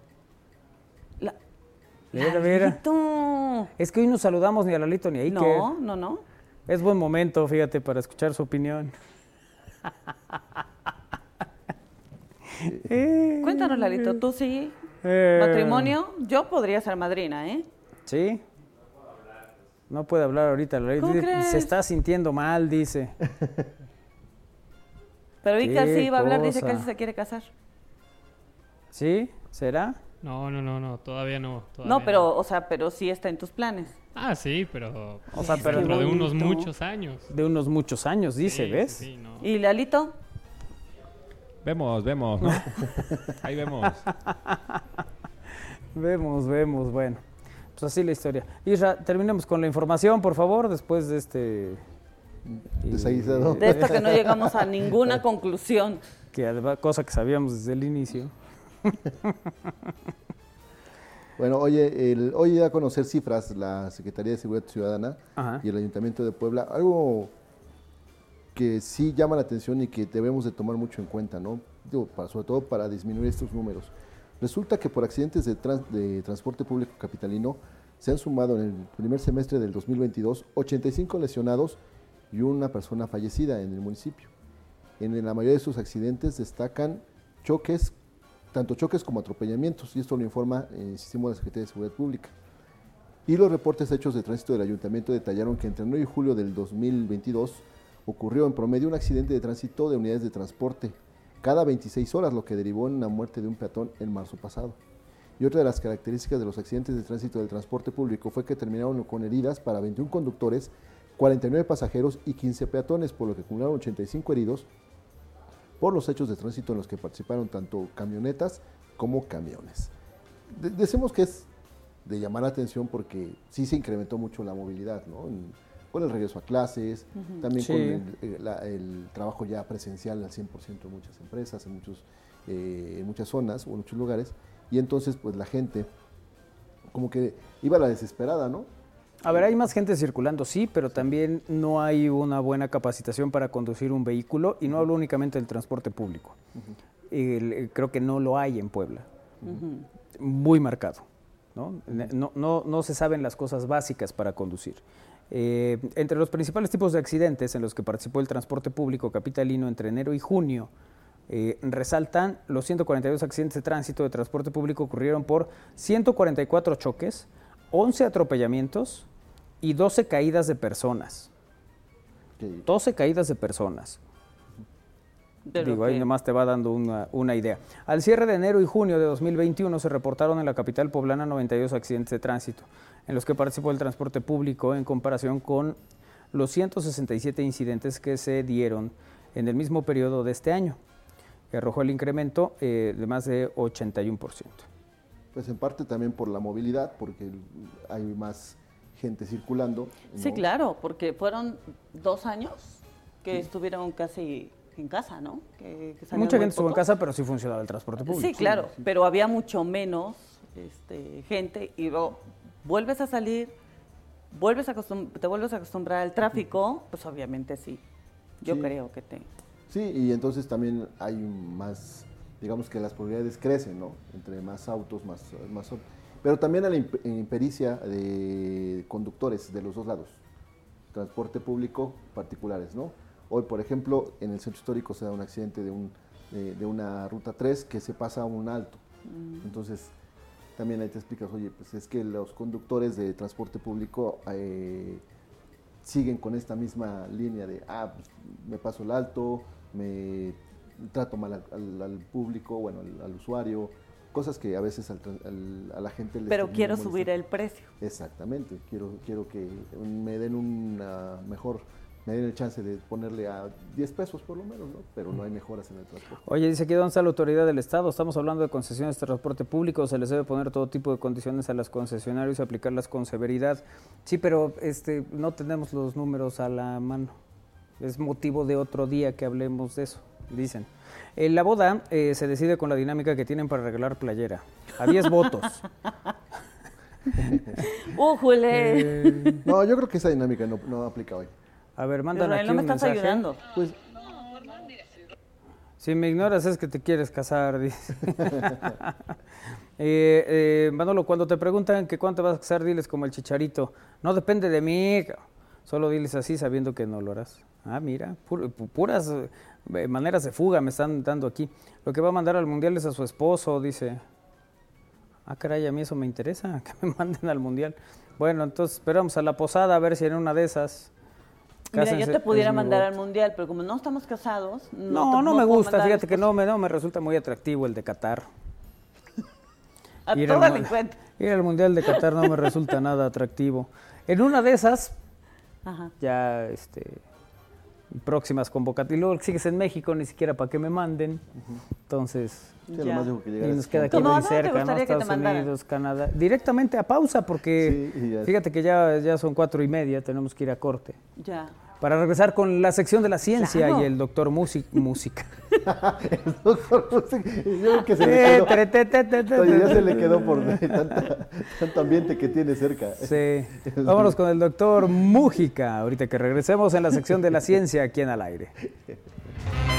La- Mira, mira. Lalito. Es que hoy no saludamos ni a Lalito ni a Iker. No, no, no. Es buen momento, fíjate, para escuchar su opinión. Eh, Cuéntanos, Lalito, tú sí. eh, Matrimonio, yo podría ser madrina, ¿eh? Sí. No puede hablar ahorita. Lalito. ¿Cómo Dice, crees? Se está sintiendo mal, dice. Pero Qué sí va a hablar, dice que él se quiere casar. ¿Sí? ¿Será? No, no, no, no, todavía no. No, pero, o sea, pero sí está en tus planes. Ah, sí, pero. O sea, pero- dentro de unos muchos años. De unos muchos años, dice, Sí, ¿ves? sí, sí, no. ¿Y Lalito? Vemos, vemos, ¿no? Ahí vemos. Vemos, vemos, bueno. Pues así la historia. Isra, terminemos con la información, por favor, después de este... Desaguisado. De esto que no llegamos a ninguna conclusión. Que además, cosa que sabíamos desde el inicio. Bueno, oye, el, hoy da a conocer cifras la Secretaría de Seguridad Ciudadana Ajá. y el Ayuntamiento de Puebla, algo que sí llama la atención y que debemos de tomar mucho en cuenta, ¿no? Digo, para- sobre todo para disminuir estos números. Resulta que por accidentes de, trans- de transporte público capitalino se han sumado en el primer semestre del 2022 85 lesionados y una persona fallecida en el municipio. En la mayoría de sus accidentes destacan choques, tanto choques como atropellamientos, y esto lo informa el sistema de la Secretaría de Seguridad Pública. Y los reportes hechos de tránsito del ayuntamiento detallaron que entre enero y julio del 2022 ocurrió en promedio un accidente de tránsito de unidades de transporte cada 26 horas, lo que derivó en la muerte de un peatón en marzo pasado. Y otra de las características de los accidentes de tránsito del transporte público fue que terminaron con heridas para 21 conductores, 49 pasajeros y 15 peatones, por lo que acumularon 85 heridos por los hechos de tránsito en los que participaron tanto camionetas como camiones. decimos que es de llamar la atención porque sí se incrementó mucho la movilidad, ¿no? Con el regreso a clases, también con el, trabajo ya presencial al 100% en muchas empresas, en, muchos, eh, en muchas zonas o en muchos lugares, y entonces pues la gente como que iba a la desesperada, ¿no? A ver, hay más gente circulando, sí, pero también no hay una buena capacitación para conducir un vehículo y no hablo únicamente del transporte público. creo que no lo hay en Puebla. Muy marcado. ¿no? No, no, se saben las cosas básicas para conducir. Eh, entre los principales tipos de accidentes en los que participó el transporte público capitalino entre enero y junio, eh, resaltan los 142 accidentes de tránsito de transporte público ocurrieron por 144 choques, 11 atropellamientos y 12 caídas de personas. 12 caídas de personas. Digo, ahí nomás te va dando una, una, idea. Al cierre de enero y junio de 2021 se reportaron en la capital poblana 92 accidentes de tránsito, en los que participó el transporte público en comparación con los 167 incidentes que se dieron en el mismo periodo de este año, que arrojó el incremento eh, de más de 81%. Pues en parte también por la movilidad, porque hay más gente circulando. Sí, claro, porque fueron dos años que estuvieron casi en casa, ¿no? Mucha gente estuvo en casa, pero sí funcionaba el transporte público. Sí, claro, pero había mucho menos este, gente y luego vuelves a salir, vuelves a te vuelves a acostumbrar al tráfico, pues obviamente sí. Yo creo que te... Sí, y entonces también hay más, digamos que las probabilidades crecen, ¿no? Entre más autos, más... más pero también a la impericia de conductores de los dos lados, transporte público, particulares, ¿no? Hoy, por ejemplo, en el centro histórico se da un accidente de, un, de, una ruta 3 que se pasa a un alto. Mm. Entonces, también ahí te explicas, oye, pues es que los conductores de transporte público eh, siguen con esta misma línea de, ah, pues me paso el alto, me trato mal al, público, bueno, al, usuario, cosas que a veces a la gente le Pero quiero subir el precio. Exactamente, quiero, quiero que me den una mejor me den el chance de ponerle a 10 pesos por lo menos, ¿no? Pero no hay mejoras en el transporte. Oye, dice aquí, ¿dónde está la autoridad del Estado? Estamos hablando de concesiones de transporte público, se les debe poner todo tipo de condiciones a los concesionarios y aplicarlas con severidad. Sí, pero este, no tenemos los números a la mano. Es motivo de otro día que hablemos de eso, dicen. En la boda eh, se decide con la dinámica que tienen para regalar playera. A 10 votos. ¡Újule! Eh, no, yo creo que esa dinámica no, no aplica hoy. A ver, mándale aquí no me estás ayudando. Pues, si me ignoras es que te quieres casar, dice. eh, eh, Manolo, cuando te preguntan que cuánto vas a casar, diles como el chicharito. No depende de mí, solo diles así sabiendo que no lo harás. Ah, mira, puras eh, maneras de fuga me están dando aquí. Lo que va a mandar al mundial es a su esposo, dice. Ah, caray, a mí eso me interesa, que me manden al mundial. Bueno, entonces esperamos a la posada a ver si en una de esas Mira, yo te pudiera mandar al mundial, pero como no estamos casados. No, no, no me gusta. Fíjate que no me, no me resulta muy atractivo el de Qatar. a ir, al, ir al mundial de Qatar no me resulta nada atractivo. En una de esas, ya este, próximas convocatorias. Y luego sigues en México, ni siquiera para que me manden. Entonces, y nos queda aquí muy cerca, ¿no? Estados Unidos, Canadá. Directamente a pausa, porque fíjate que ya, ya son cuatro y media, tenemos que ir a corte. Ya. Para regresar con la sección de la ciencia y el doctor música. el doctor música. Yo creo que se le quedó. ya se le quedó por tanto ambiente que tiene cerca. Sí. Vámonos con el doctor Mújica, ahorita que regresemos en la sección de la ciencia aquí en Al Aire.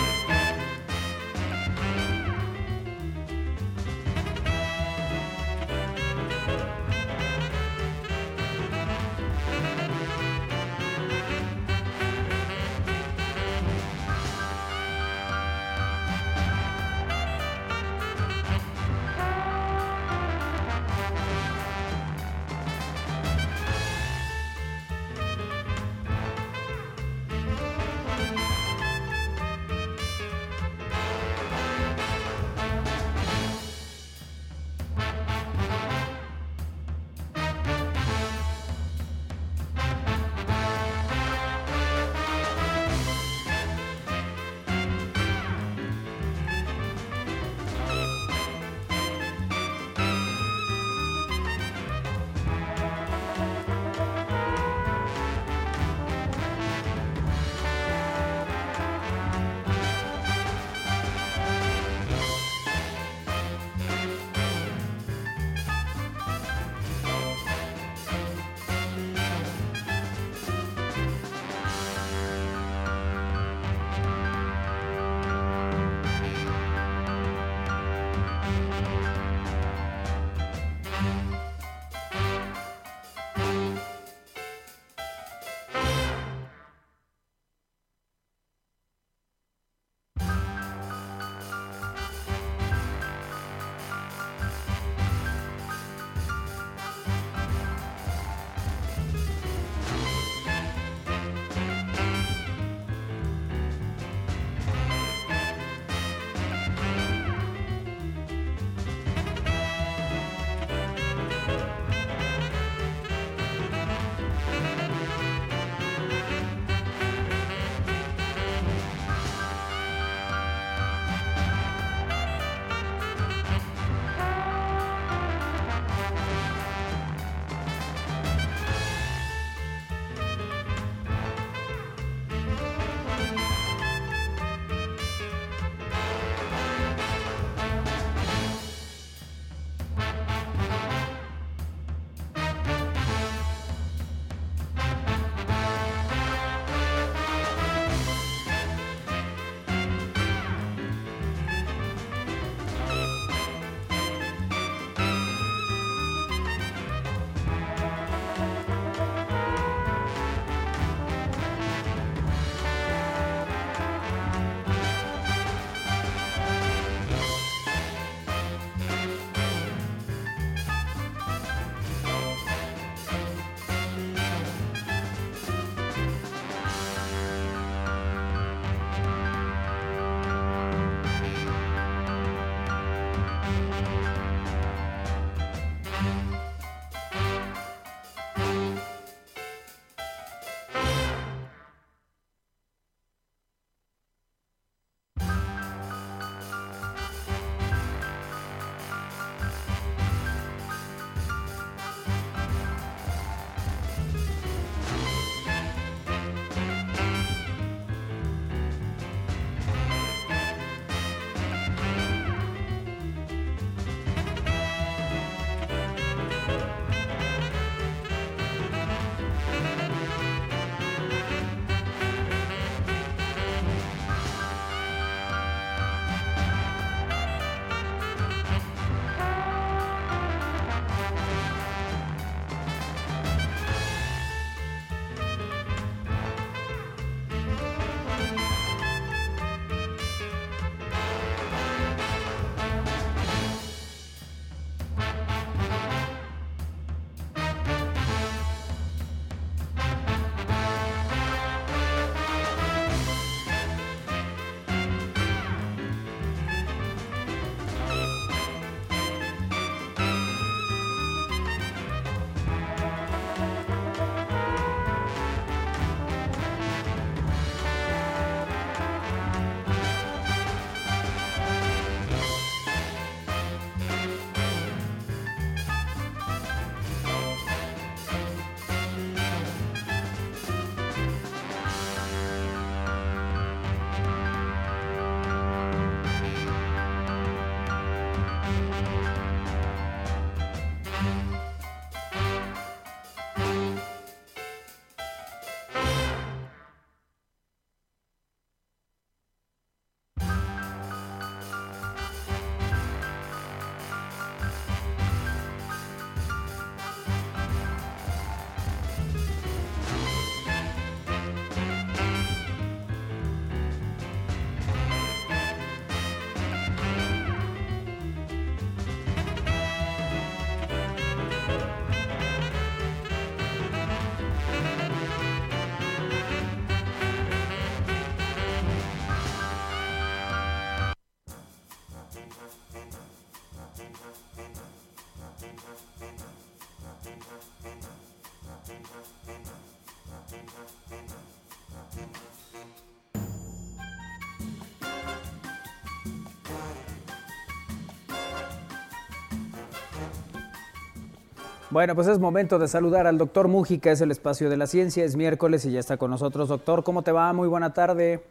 Bueno, pues es momento de saludar al doctor Mújica, es el espacio de la ciencia, es miércoles y ya está con nosotros. Doctor, ¿cómo te va? Muy buena tarde.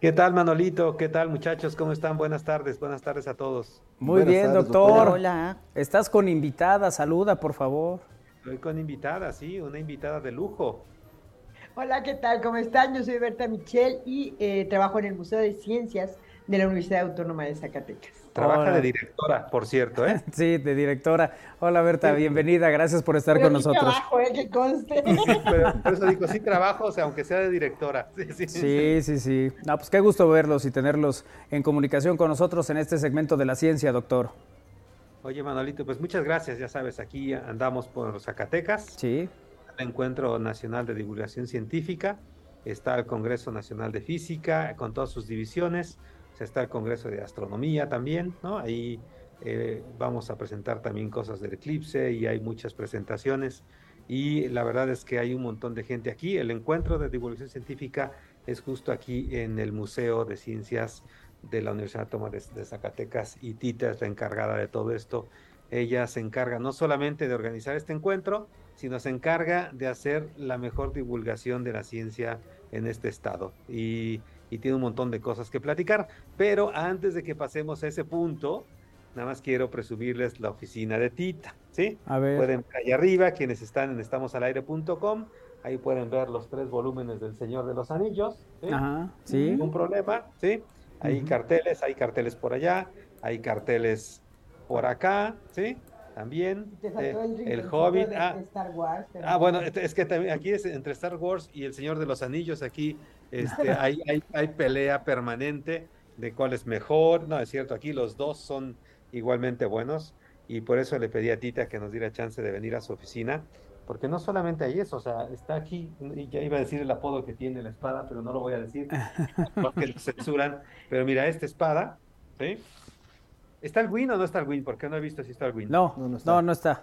¿Qué tal, Manolito? ¿Qué tal, muchachos? ¿Cómo están? Buenas tardes, buenas tardes a todos. Muy bien, doctor. Hola. Estás con invitada, saluda, por favor. Estoy con invitada, sí, una invitada de lujo. Hola, ¿qué tal? ¿Cómo están? Yo soy Berta Michel y eh, trabajo en el Museo de Ciencias de la Universidad Autónoma de Zacatecas. Trabaja de directora, por cierto, ¿eh? Sí, de directora. Hola Berta, bienvenida, gracias por estar con nosotros. trabajo, ¿eh? Que conste. por eso digo, sí trabajo, o sea, aunque sea de directora. Sí, sí, sí. sí, No, pues qué gusto verlos y tenerlos en comunicación con nosotros en este segmento de la ciencia, doctor. Oye, Manolito, pues muchas gracias, ya sabes, aquí andamos por Zacatecas. Sí. El Encuentro Nacional de Divulgación Científica, está el Congreso Nacional de Física con todas sus divisiones está el Congreso de Astronomía también, ¿no? Ahí eh, vamos a presentar también cosas del eclipse y hay muchas presentaciones. Y la verdad es que hay un montón de gente aquí. El encuentro de divulgación científica es justo aquí en el Museo de Ciencias de la Universidad de, de Zacatecas y Tita es la encargada de todo esto. Ella se encarga no solamente de organizar este encuentro, sino se encarga de hacer la mejor divulgación de la ciencia en este estado. Y y tiene un montón de cosas que platicar. Pero antes de que pasemos a ese punto, nada más quiero presumirles la oficina de Tita, ¿sí? A ver. Pueden ver ahí arriba, quienes están en estamosalaire.com, ahí pueden ver los tres volúmenes del Señor de los Anillos, ¿sí? Ajá, sí. Ningún problema, ¿sí? Hay carteles, hay carteles por allá, hay carteles por acá, ¿sí? También eh, el Hobbit. Ah, ah, bueno, es que también aquí es entre Star Wars y el Señor de los Anillos, aquí este, hay, hay, pelea permanente de cuál es mejor. No, es cierto, aquí los dos son igualmente buenos y por eso le pedí a Tita que nos diera chance de venir a su oficina, porque no solamente hay eso, o sea, está aquí, y ya iba a decir el apodo que tiene la espada, pero no lo voy a decir, porque lo censuran, pero mira, esta espada, ¿sí? ¿Está el Win o no está el Win? Porque no he visto si está el Win. No, no, está. no, está.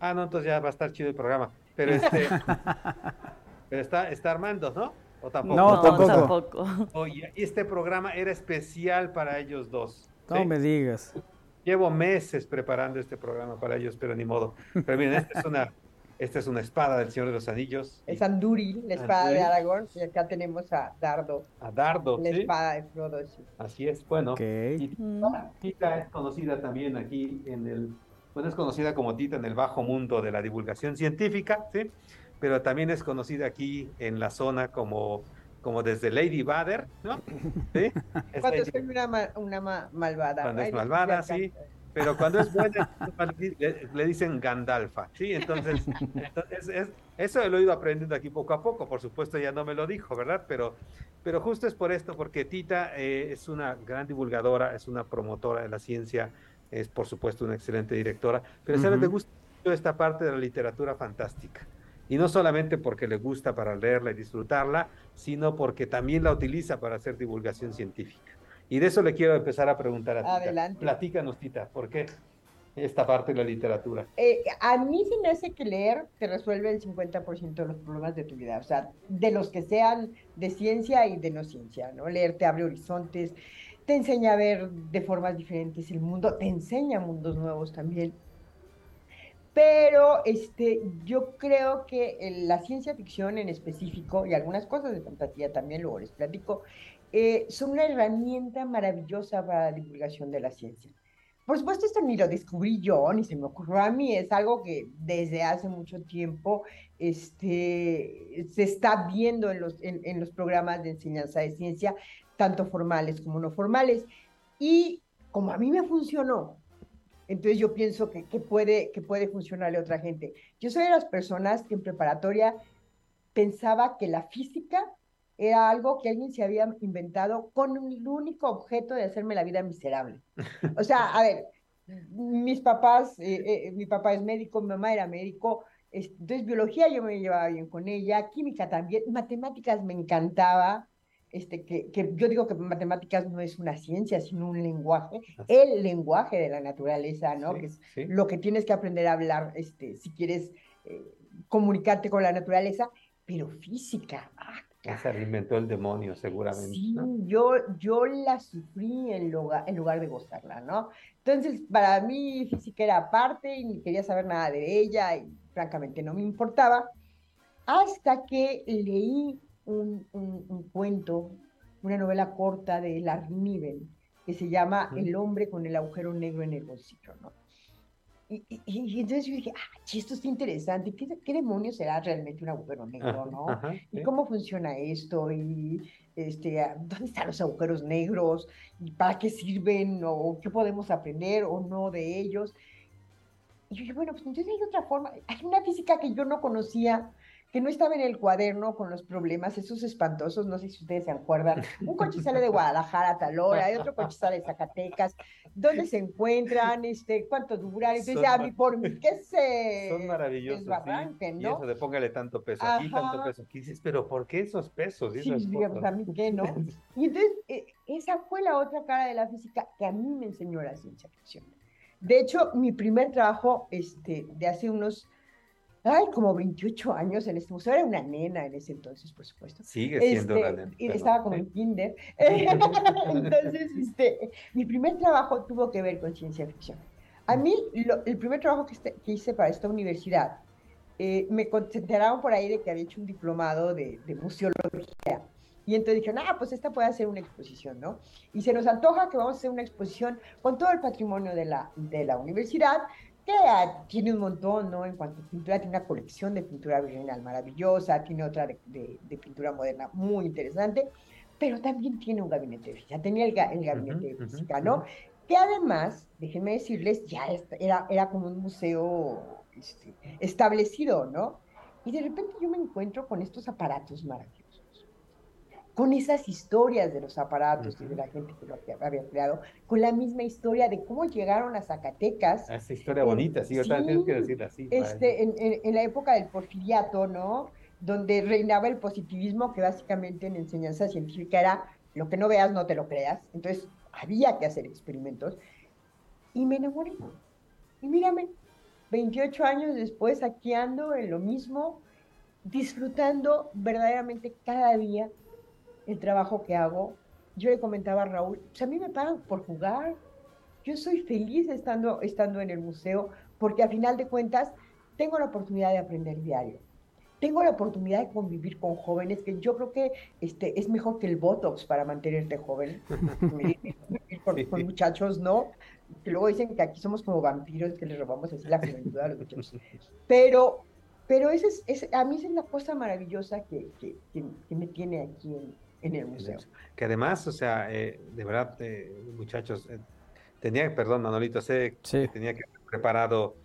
Ah, no, entonces ya va a estar chido el programa. Pero este, pero está, está Armando, ¿no? ¿O tampoco? No, tampoco. Oye, este programa era especial para ellos dos. No me digas. Llevo meses preparando este programa para ellos, pero ni modo. Pero miren, esta es una, esta es una espada del Señor de los Anillos. Es Andúril, la espada de Aragorn, y acá tenemos a Dardo. A Dardo, La espada de Frodo, Así es, bueno. Okay. Tita es conocida también aquí en el, bueno, es conocida como Tita en el bajo mundo de la divulgación científica, ¿sí? Pero también es conocida aquí en la zona como, como desde Lady Bader, ¿no? ¿Sí? Cuando soy una, una malvada. Cuando es malvada, sí. Pero cuando es buena, le, dicen Gandalfa, ¿sí? Entonces, es, eso lo he ido aprendiendo aquí poco a poco, por supuesto ya no me lo dijo, ¿verdad? Pero, pero justo es por esto, porque Tita eh, es una gran divulgadora, es una promotora de la ciencia, es por supuesto una excelente directora, pero uh ¿sabes? Me gusta mucho esta parte de la literatura fantástica. Y no solamente porque le gusta para leerla y disfrutarla, sino porque también la utiliza para hacer divulgación científica. Y de eso le quiero empezar a preguntar a Tita. Adelante. Platícanos, Tita, ¿por qué esta parte de la literatura? Eh, a mí se me hace que leer te resuelve el 50% de los problemas de tu vida, o sea, de los que sean de ciencia y de no ciencia, ¿no? Leer te abre horizontes, te enseña a ver de formas diferentes el mundo, te enseña mundos nuevos también. Pero este, yo creo que la ciencia ficción en específico y algunas cosas de fantasía también, luego les platico, eh, son una herramienta maravillosa para la divulgación de la ciencia. Por supuesto, esto ni lo descubrí yo, ni se me ocurrió a mí, es algo que desde hace mucho tiempo este, se está viendo en los, en los programas de enseñanza de ciencia, tanto formales como no formales. Y como a mí me funcionó, entonces yo pienso que, puede, que puede funcionarle a otra gente. Yo soy de las personas que en preparatoria pensaba que la física era algo que alguien se había inventado con el único objeto de hacerme la vida miserable. O sea, a ver, mis papás, eh, eh, mi papá es médico, mi mamá era médico, entonces biología yo me llevaba bien con ella, química también, matemáticas me encantaba, este, que, que, yo digo que matemáticas no es una ciencia, sino un lenguaje, el lenguaje de la naturaleza, ¿no? que es lo que tienes que aprender a hablar este, si quieres eh, comunicarte con la naturaleza, pero física, ah, Se alimentó el demonio, seguramente. Sí, ¿no? yo, yo la sufrí en lugar, en lugar de gozarla, ¿no? Entonces, para mí física era aparte y ni quería saber nada de ella y francamente no me importaba, hasta que leí un, un- un cuento, una novela corta de Larry Niven, que se llama. El hombre con el agujero negro en el bolsillo, ¿no? Y, y- y entonces yo dije, ah, esto está interesante, ¿qué, qué demonios será realmente un agujero negro, no? Ajá, ¿Y sí. cómo funciona esto? ¿Y este, ah, dónde están los agujeros negros? ¿Y para qué sirven? ¿O qué podemos aprender o no de ellos? Y yo dije, bueno, pues entonces hay otra forma. Hay una física que yo no conocía, que no estaba en el cuaderno con los problemas, esos espantosos, no sé si ustedes se acuerdan. Un coche sale de Guadalajara a tal hora, y otro coche sale de Zacatecas. ¿Dónde se encuentran? Este, ¿Cuánto duran? Entonces, a mí, por mí, que se Son maravillosos, sí. desbarranquen, Y ¿no? eso de póngale tanto peso aquí, tanto Ajá. peso aquí. Dices, pero ¿por qué esos pesos? y Sí, digamos, a mí qué, ¿no? Y entonces, eh, esa fue la otra cara de la física que a mí me enseñó la ciencia ficción. De hecho, mi primer trabajo este, de hace unos, ay, como 28 años en este museo, era una nena en ese entonces, por supuesto. Sigue siendo Este, una nena, y estaba como en kinder. Entonces, este, mi primer trabajo tuvo que ver con ciencia ficción. A mí, lo- el primer trabajo que, este- que hice para esta universidad, eh, me con- se enteraron por ahí de que había hecho un diplomado de, de museología. Y entonces dijeron, ah, pues esta puede hacer una exposición, ¿no? Y se nos antoja que vamos a hacer una exposición con todo el patrimonio de la, de la universidad, tiene un montón, ¿no? En cuanto a pintura, tiene una colección de pintura virreinal maravillosa, tiene otra de, de- de pintura moderna muy interesante, pero también tiene un gabinete de física, tenía el, ga- el gabinete de física, ¿no? Que además, déjenme decirles, ya era, era como un museo este, establecido, ¿no? Y de repente yo me encuentro con estos aparatos maravillosos, con esas historias de los aparatos y de la gente que lo había- creado, con la misma historia de cómo llegaron a Zacatecas. Ah, Esa historia Eh, bonita, sí, ahorita tienes que sí, decirla así. Este, en, en- en la época del porfiriato, ¿no? Donde reinaba el positivismo, que básicamente en enseñanza científica era lo que no veas, no te lo creas. Entonces había que hacer experimentos. Y me enamoré. Y mírame, 28 años después, aquí ando en lo mismo, disfrutando verdaderamente cada día el trabajo que hago. Yo le comentaba a Raúl, a mí me pagan por jugar. Yo soy feliz estando, estando en el museo porque a final de cuentas tengo la oportunidad de aprender diario. Tengo la oportunidad de convivir con jóvenes que yo creo que este, es mejor que el Botox para mantenerte joven. Con, con muchachos, ¿no? Que luego dicen que aquí somos como vampiros, que les robamos así la juventud a los muchachos. Pero, pero ese es, ese- a mí esa es la cosa maravillosa que, que, que- que me tiene aquí en, en el museo. Que además, o sea, eh, de verdad, eh, muchachos, eh, tenía, perdón, Manolito, sé que tenía que haber preparado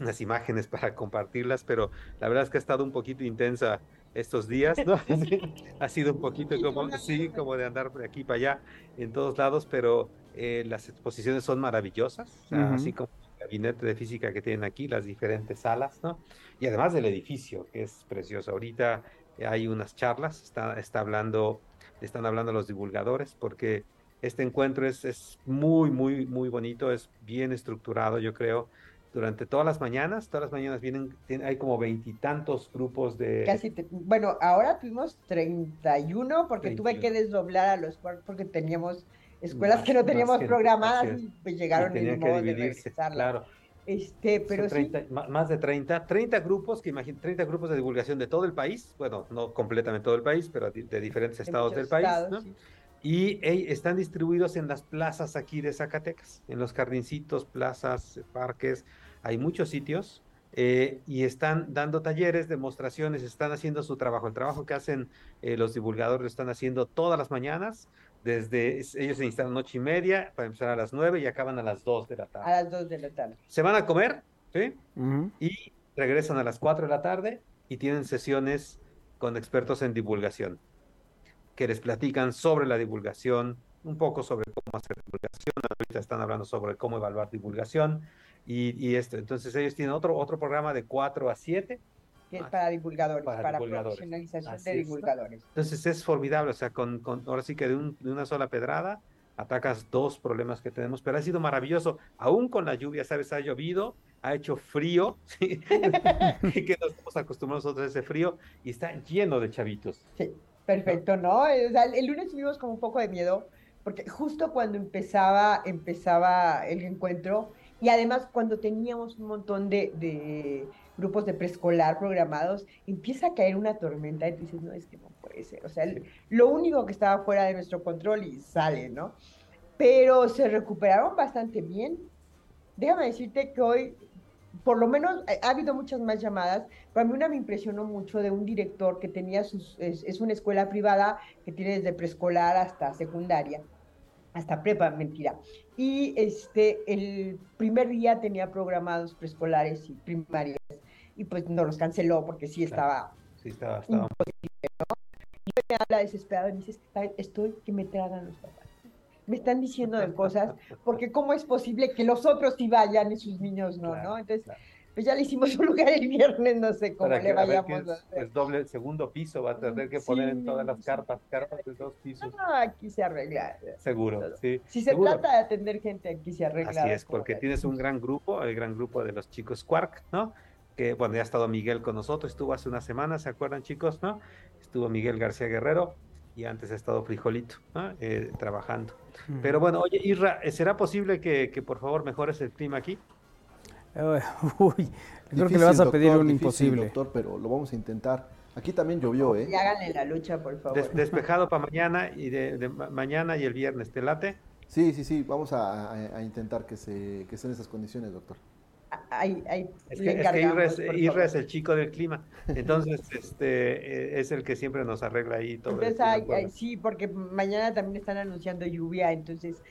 unas imágenes para compartirlas, pero la verdad es que ha estado un poquito intensa estos días, ¿no? Sí, ha sido un poquito como, sí, como de andar por aquí para allá, en todos lados, pero eh, las exposiciones son maravillosas, o sea, así como el gabinete de física que tienen aquí, las diferentes salas, ¿no? Y además del edificio, que es precioso. Ahorita hay unas charlas, está, está hablando, están hablando los divulgadores, porque este encuentro es, es muy, muy, muy bonito, es bien estructurado, yo creo. Durante todas las mañanas, todas las mañanas vienen, hay como veintitantos grupos de... Casi, te- bueno, ahora tuvimos 31 porque tuve que desdoblar a los cuartos porque teníamos escuelas Más- que no teníamos programadas y pues llegaron Y que modo de regresarlas. claro. Este, pero Son sí, 30, ma- más de 30, 30 grupos, que imagino, 30 grupos de divulgación de todo el país, bueno, no completamente todo el país, pero de diferentes de estados del país, estados, ¿no? sí. Y están distribuidos en las plazas aquí de Zacatecas, en los jardincitos, plazas, parques, hay muchos sitios eh, y están dando talleres, demostraciones, están haciendo su trabajo. El trabajo que hacen eh, los divulgadores lo están haciendo todas las mañanas, desde es- ellos se instalan ocho y media para empezar a las nueve y acaban a las dos de la tarde. a las 2 de la tarde. Se van a comer, ¿sí? Ujú. y regresan a las 4 de la tarde y tienen sesiones con expertos en divulgación que les platican sobre la divulgación, un poco sobre cómo hacer divulgación, ahorita están hablando sobre cómo evaluar divulgación y, y esto, entonces ellos tienen otro, otro programa de 4 a 7, Que es para divulgadores, para para, divulgadores. profesionalización Así de divulgadores. entonces es formidable, o sea, con, con- ahora sí que de, un- de una sola pedrada atacas dos problemas que tenemos, pero ha sido maravilloso, aún con la lluvia, ¿sabes? Ha llovido, ha hecho frío, ¿sí? que nos estamos acostumbrados nosotros a ese frío, y está lleno de chavitos. Sí, perfecto, ¿no? O sea, el lunes tuvimos como un poco de miedo, porque justo cuando empezaba, empezaba el encuentro, y además cuando teníamos un montón de, de grupos de preescolar programados, empieza a caer una tormenta y tú dices, no, es que no puede ser. O sea, lo único que estaba fuera de nuestro control y sale, ¿no? Pero se recuperaron bastante bien. Déjame decirte que hoy, por lo menos, ha habido muchas más llamadas. Para mí una me impresionó mucho de un director que tenía sus, es, es una escuela privada que tiene desde preescolar hasta secundaria hasta prepa, mentira. Y este, el primer día tenía programados preescolares y primarias y pues no los canceló porque sí estaba... Sí, estaba, estaba... Y me habla desesperado y me dice, estoy que me tragan los papás. Me están diciendo de cosas, porque cómo es posible que los otros sí vayan y sus niños no, ¿no? Entonces, pues ya le hicimos un lugar el viernes, no sé cómo le vayamos a. Es doble, segundo piso, va a tener que poner en todas las cartas, cartas de dos pisos. No, aquí se arregla. Seguro, sí. Si se trata de atender gente, aquí se arregla. Así es, porque tienes un gran grupo, el gran grupo de los chicos Quark, ¿no? Que, bueno, ya ha estado Miguel con nosotros, estuvo hace una semana, ¿se acuerdan chicos, no? Estuvo Miguel García Guerrero, y antes ha estado Frijolito ¿no? eh, trabajando. Pero bueno, oye, Isra, ¿será posible que, que, por favor mejores el clima aquí? Uy, creo que le vas a pedir un imposible. Doctor, pero lo vamos a intentar. Aquí también llovió, ¿eh? Y háganle la lucha, por favor. Des, despejado para mañana y de, de, mañana y el viernes. ¿Te late? Sí, sí, sí. Vamos a, a, a intentar que se que estén esas condiciones, doctor. Ahí, ahí es que, es que Irra, es, Irra es, el chico del clima, entonces este es el que siempre nos arregla ahí todo. Entonces, hay, hay, sí, porque mañana también están anunciando lluvia, entonces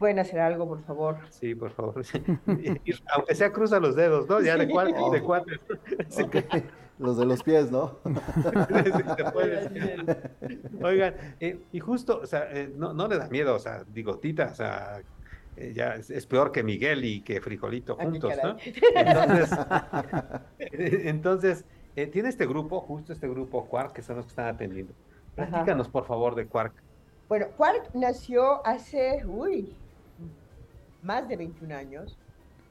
pueden hacer algo, por favor. Sí, por favor. Aunque sea cruza los dedos, ¿no? Ya de cuatro. Oh. De cuatro. Okay. Los de los pies, ¿no? Oigan, eh, y justo, o sea, eh, no, no le da miedo, o sea, digo, Tita, o sea, eh, ya es, es, peor que Miguel y que Frijolito juntos, ¿no? Entonces, entonces eh, tiene este grupo, justo este grupo Quark, que son los que están atendiendo. Platícanos, por favor, de Quark. Bueno, Quark nació hace, uy, más de 21 años,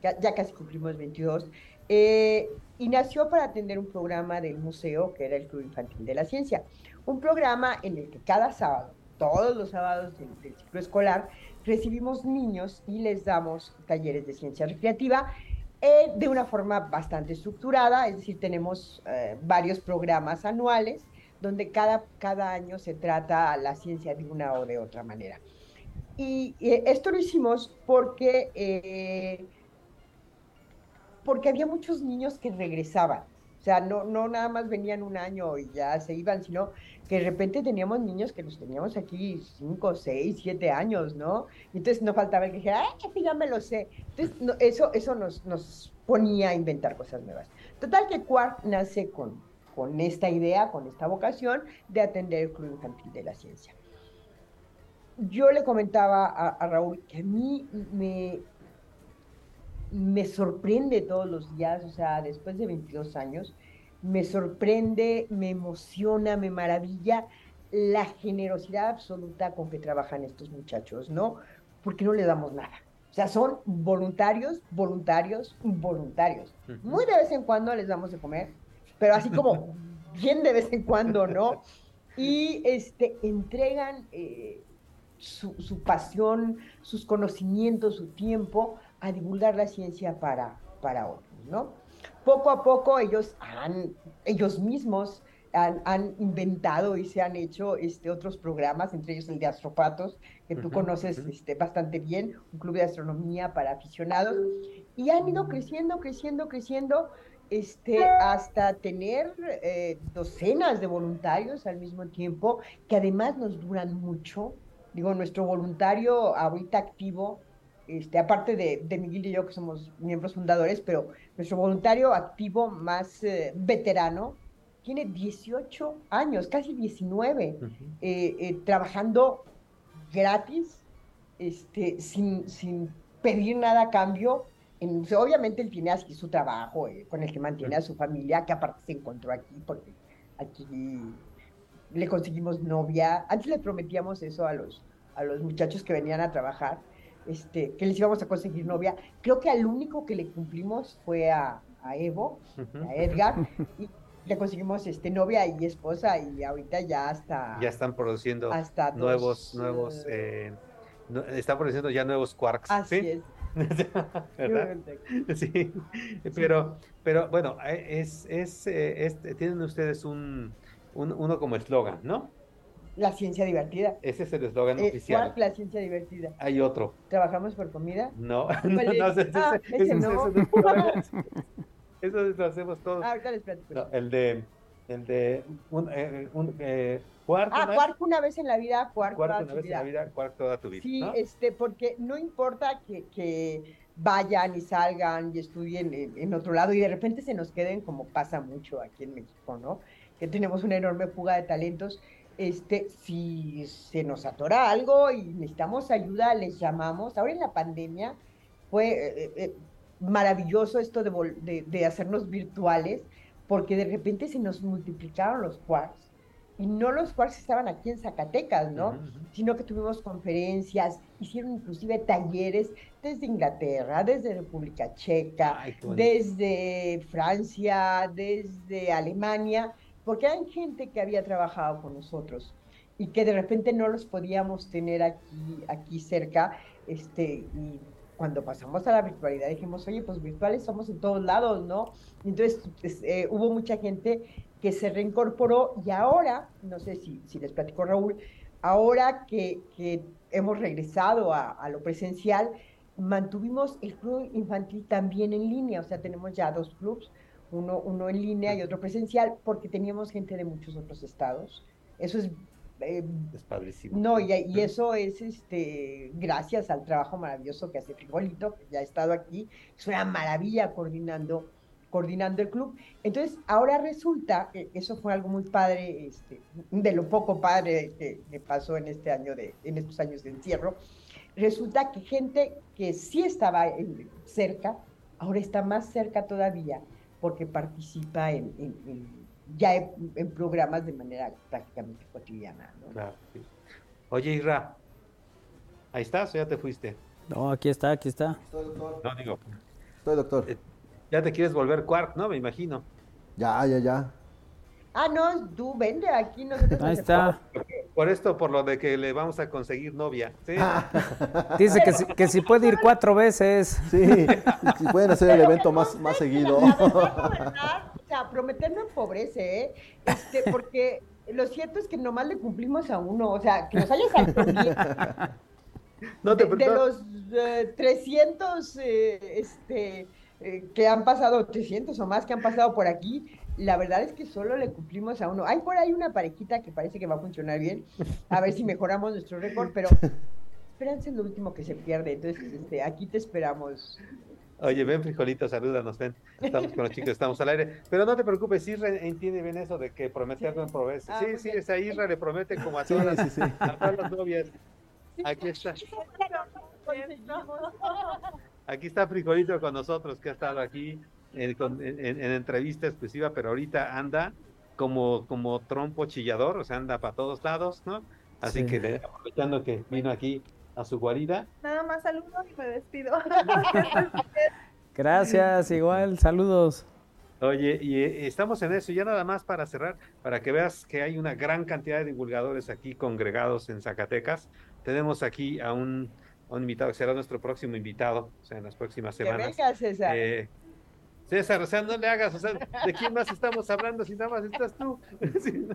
ya, ya casi cumplimos 22, eh, y nació para atender un programa del museo, que era el Club Infantil de la Ciencia. Un programa en el que cada sábado, todos los sábados del, del ciclo escolar, recibimos niños y les damos talleres de ciencia recreativa eh, de una forma bastante estructurada, es decir, tenemos eh, varios programas anuales donde cada, cada año se trata la ciencia de una o de otra manera. Y eh, esto lo hicimos porque, porque había muchos niños que regresaban. O sea, no, no nada más venían un año y ya se iban, sino que de repente teníamos niños que los teníamos aquí 5, 6, 7 años, ¿no? Entonces no faltaba el que dijera, ¡ay, ya me lo sé! Entonces, eso, eso nos, nos ponía a inventar cosas nuevas. Total que Quark nace con, con esta idea, con esta vocación de atender el Club Infantil de la Ciencia. Yo le comentaba a, a Raúl que a mí me, me sorprende todos los días, o sea, después de 22 años, me sorprende, me emociona, me maravilla la generosidad absoluta con que trabajan estos muchachos, ¿no? Porque no le damos nada. O sea, son voluntarios, voluntarios, voluntarios. Muy de vez en cuando les damos de comer, pero así como bien de vez en cuando, ¿no? Y este, entregan eh, su, su, pasión, sus conocimientos, su tiempo a divulgar la ciencia para, para otros, ¿no? Poco a poco ellos han, ellos mismos han, han, inventado y se han hecho este, otros programas, entre ellos el de astropatos, que tú uh -huh, conoces uh -huh. este, bastante bien, un club de astronomía para aficionados, y han ido creciendo, creciendo, creciendo, este, hasta tener eh, docenas de voluntarios al mismo tiempo, que además nos duran mucho. Digo, nuestro voluntario ahorita activo, este, aparte de, de Miguel y yo, que somos miembros fundadores, pero nuestro voluntario activo más eh, veterano tiene 18 años, casi 19, uh -huh. eh, eh, trabajando gratis, este, sin, sin pedir nada a cambio, en, obviamente él tiene así su trabajo con el que mantiene a su familia, que aparte se encontró aquí, porque aquí le conseguimos novia. Antes le prometíamos eso a los, a los muchachos que venían a trabajar, este, que les íbamos a conseguir novia. Creo que al único que le cumplimos fue a, a Evo, a Edgar, y le conseguimos este, novia y esposa y ahorita ya hasta... Ya están produciendo hasta dos, nuevos, nuevos, eh, no- están produciendo ya nuevos quarks. Así ¿sí? es. ¿Verdad? Sí, pero, pero bueno, eh, es, es, eh, es- tienen ustedes un, un- uno como eslogan, ¿no? La ciencia divertida. Ese es el eslogan Eh, oficial. La ciencia divertida. Hay otro. ¿Trabajamos por comida? No, no, ¿Cuál no, es? ese- Ah. Eso lo hacemos todos. Ah, ahorita les platico. No, el de, el de un, eh, un eh, Quark Ah, una- Quark una vez en la vida, Quark toda una tu vez en la vida. vida, Quark toda tu vida. Sí, ¿no? este, porque no importa que, que vayan y salgan y estudien en, en otro lado y de repente se nos queden como pasa mucho aquí en México, ¿no? Que tenemos una enorme fuga de talentos. Este, si se nos atora algo y necesitamos ayuda, les llamamos. Ahora en la pandemia fue eh, eh, maravilloso esto de, de, de hacernos virtuales, porque de repente se nos multiplicaron los quarks. Y no los quarks estaban aquí en Zacatecas, ¿no? Sino que tuvimos conferencias, hicieron inclusive talleres desde Inglaterra, desde República Checa, Ay, desde Francia, desde Alemania, porque hay gente que había trabajado con nosotros y que de repente no los podíamos tener aquí, aquí cerca, este, y cuando pasamos a la virtualidad dijimos, oye, pues virtuales somos en todos lados, ¿no? Entonces pues, eh, hubo mucha gente que se reincorporó y ahora, no sé si, si les platico Raúl, ahora que, que hemos regresado a, a lo presencial, mantuvimos el club infantil también en línea, o sea, tenemos ya dos clubs, uno, uno en línea y otro presencial, porque teníamos gente de muchos otros estados. Eso es... eh, Es padrísimo. no, y, y eso es este gracias al trabajo maravilloso que hace Frijolito, que ya ha estado aquí. Es una maravilla coordinando, coordinando el club. Entonces, ahora resulta, que eso fue algo muy padre, este, de lo poco padre que, que pasó en este año de, en estos años de encierro. Resulta que gente que sí estaba en- cerca, ahora está más cerca todavía, porque participa en, en- en- ya en, en programas de manera prácticamente cotidiana. ¿no? Claro, sí. Oye, Isra, ¿ahí estás o ya te fuiste? No, aquí está, aquí está. No, digo. Estoy, doctor. ya te quieres volver Quark, ¿no? Me imagino. Ya, ya, ya. Ah, no, tú vende aquí, nosotros Ahí está. Por esto, por lo de que le vamos a conseguir novia. ¿sí? Dice que si, que si puede ir cuatro veces. Sí, si pueden hacer el evento más, más seguido. O sea, prometer no empobrece, ¿eh? Este, porque lo cierto es que nomás le cumplimos a uno, o sea, que nos haya salido bien. No te de, de los eh, 300 eh, este, eh, que han pasado, 300 o más que han pasado por aquí, la verdad es que solo le cumplimos a uno. Hay por ahí una parejita que parece que va a funcionar bien, a ver si mejoramos nuestro récord, pero esperanza es lo último que se pierde, entonces este, aquí te esperamos. Oye, ven, frijolito, salúdanos, ven. Estamos con los chicos, estamos al aire. Pero no te preocupes, Isra entiende bien eso de que prometer no empobrece. Ah, Sí, sí, bien. esa Isra le promete como a Sí, todas, sí, sí. a todas las novias. Aquí está. Aquí está Frijolito con nosotros, que ha estado aquí en, con- en- en- en entrevista exclusiva, pero ahorita anda como, como trompo chillador, o sea, anda para todos lados, ¿no? Así Sí. que aprovechando que vino aquí a su guarida, Nada más saludo y me despido. Gracias, igual, saludos. Oye, y eh, estamos en eso, ya nada más para cerrar, para que veas que hay una gran cantidad de divulgadores aquí congregados en Zacatecas. Tenemos aquí a un, a un invitado, que será nuestro próximo invitado, o sea, en las próximas Que semanas. venga, César. Eh, César, o sea, no le hagas, o sea, ¿de quién más estamos hablando si nada más estás tú? Sí.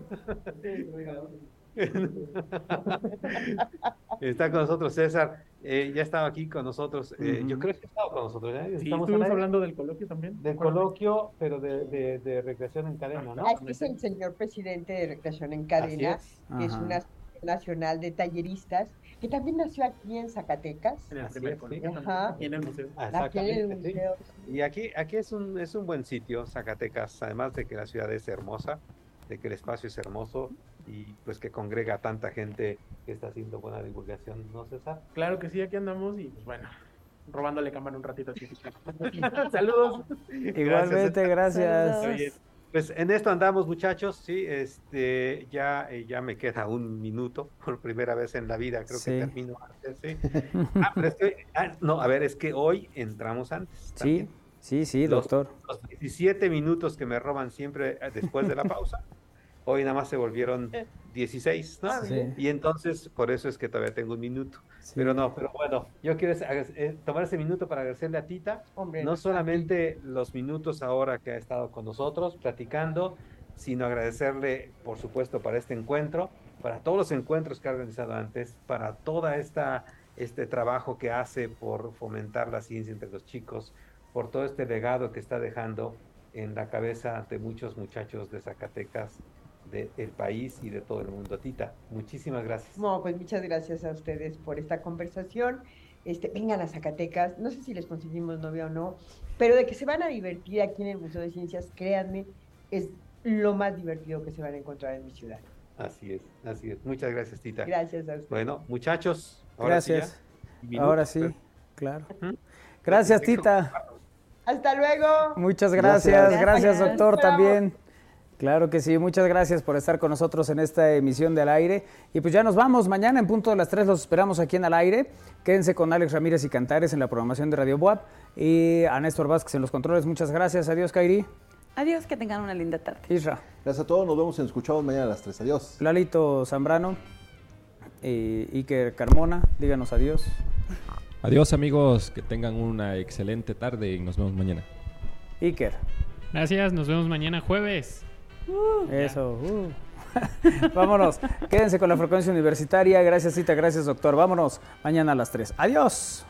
Está con nosotros César, eh, ya estaba aquí con nosotros, eh, yo creo que ha estado con nosotros, ¿ya? Sí, Estamos hablando del coloquio también. Del coloquio, pero de, de, de recreación en cadena, ¿no? Ah, este es el señor presidente de Recreación en Cadena, es. que es una asociación nacional de talleristas, que también nació aquí en Zacatecas. En el primer es, sí. Ajá. aquí en el museo. Ah, Aquí en el Exactamente, sí. museo. Y aquí, aquí es un, es un buen sitio, Zacatecas, además de que la ciudad es hermosa, de que el espacio es hermoso y pues que congrega a tanta gente que está haciendo buena divulgación, ¿no, César? Claro que sí, aquí andamos y pues bueno, robándole cámara un ratito aquí. Saludos. Igualmente, gracias. Oye, Pues en esto andamos, muchachos. Sí, este, ya, eh, ya me queda un minuto por primera vez en la vida. Creo Sí. que termino antes. Sí. Ah, pero es que- ah, no, a ver, es que hoy entramos antes. Sí, también. sí, sí, Los- doctor. Los 17 minutos que me roban siempre eh, después de la pausa, hoy nada más se volvieron 16, ¿no? Sí. Y entonces, por eso es que todavía tengo un minuto. Pero no, pero bueno, yo quiero eh, tomar ese minuto para agradecerle a Tita, Hombre, no, solamente los minutos ahora que ha estado con nosotros platicando, sino agradecerle, por supuesto, para este encuentro, para todos los encuentros que ha organizado antes, para toda esta este trabajo que hace por fomentar la ciencia entre los chicos, por todo este legado que está dejando en la cabeza de muchos muchachos de Zacatecas, de- del país y de todo el mundo. Tita, muchísimas gracias. No, pues muchas gracias a ustedes por esta conversación. Este, vengan a Zacatecas, no sé si les conseguimos novia o no, pero de que se van a divertir aquí en el Museo de Ciencias, créanme, es lo más divertido que se van a encontrar en mi ciudad. Así es, así es. Muchas gracias, Tita. Gracias a ustedes. Bueno, muchachos, ahora sí ya. Gracias. Minutos, Ahora sí, pero- claro. Gracias, Tita. Hasta luego. Muchas gracias, gracias, doctor, Bravo. también. Claro que sí, muchas gracias por estar con nosotros en esta emisión de Al Aire. Y pues ya nos vamos, mañana en punto de las 3 los esperamos aquí en Al Aire. Quédense con Alex Ramírez y Cantares en la programación de Radio Buap. Y a Néstor Vázquez en los controles, muchas gracias. Adiós, Kairi. Adiós, que tengan una linda tarde. Isra. Gracias a todos, nos vemos y nos escuchamos mañana a las 3. Adiós. Lalito Zambrano. Y Iker Carmona, díganos adiós. Adiós amigos, que tengan una excelente tarde y nos vemos mañana. Iker. Gracias, nos vemos mañana jueves. Eso. uh. Vámonos. Quédense con la frecuencia universitaria. Gracias, Cita. Gracias, doctor. Vámonos mañana a las 3. Adiós.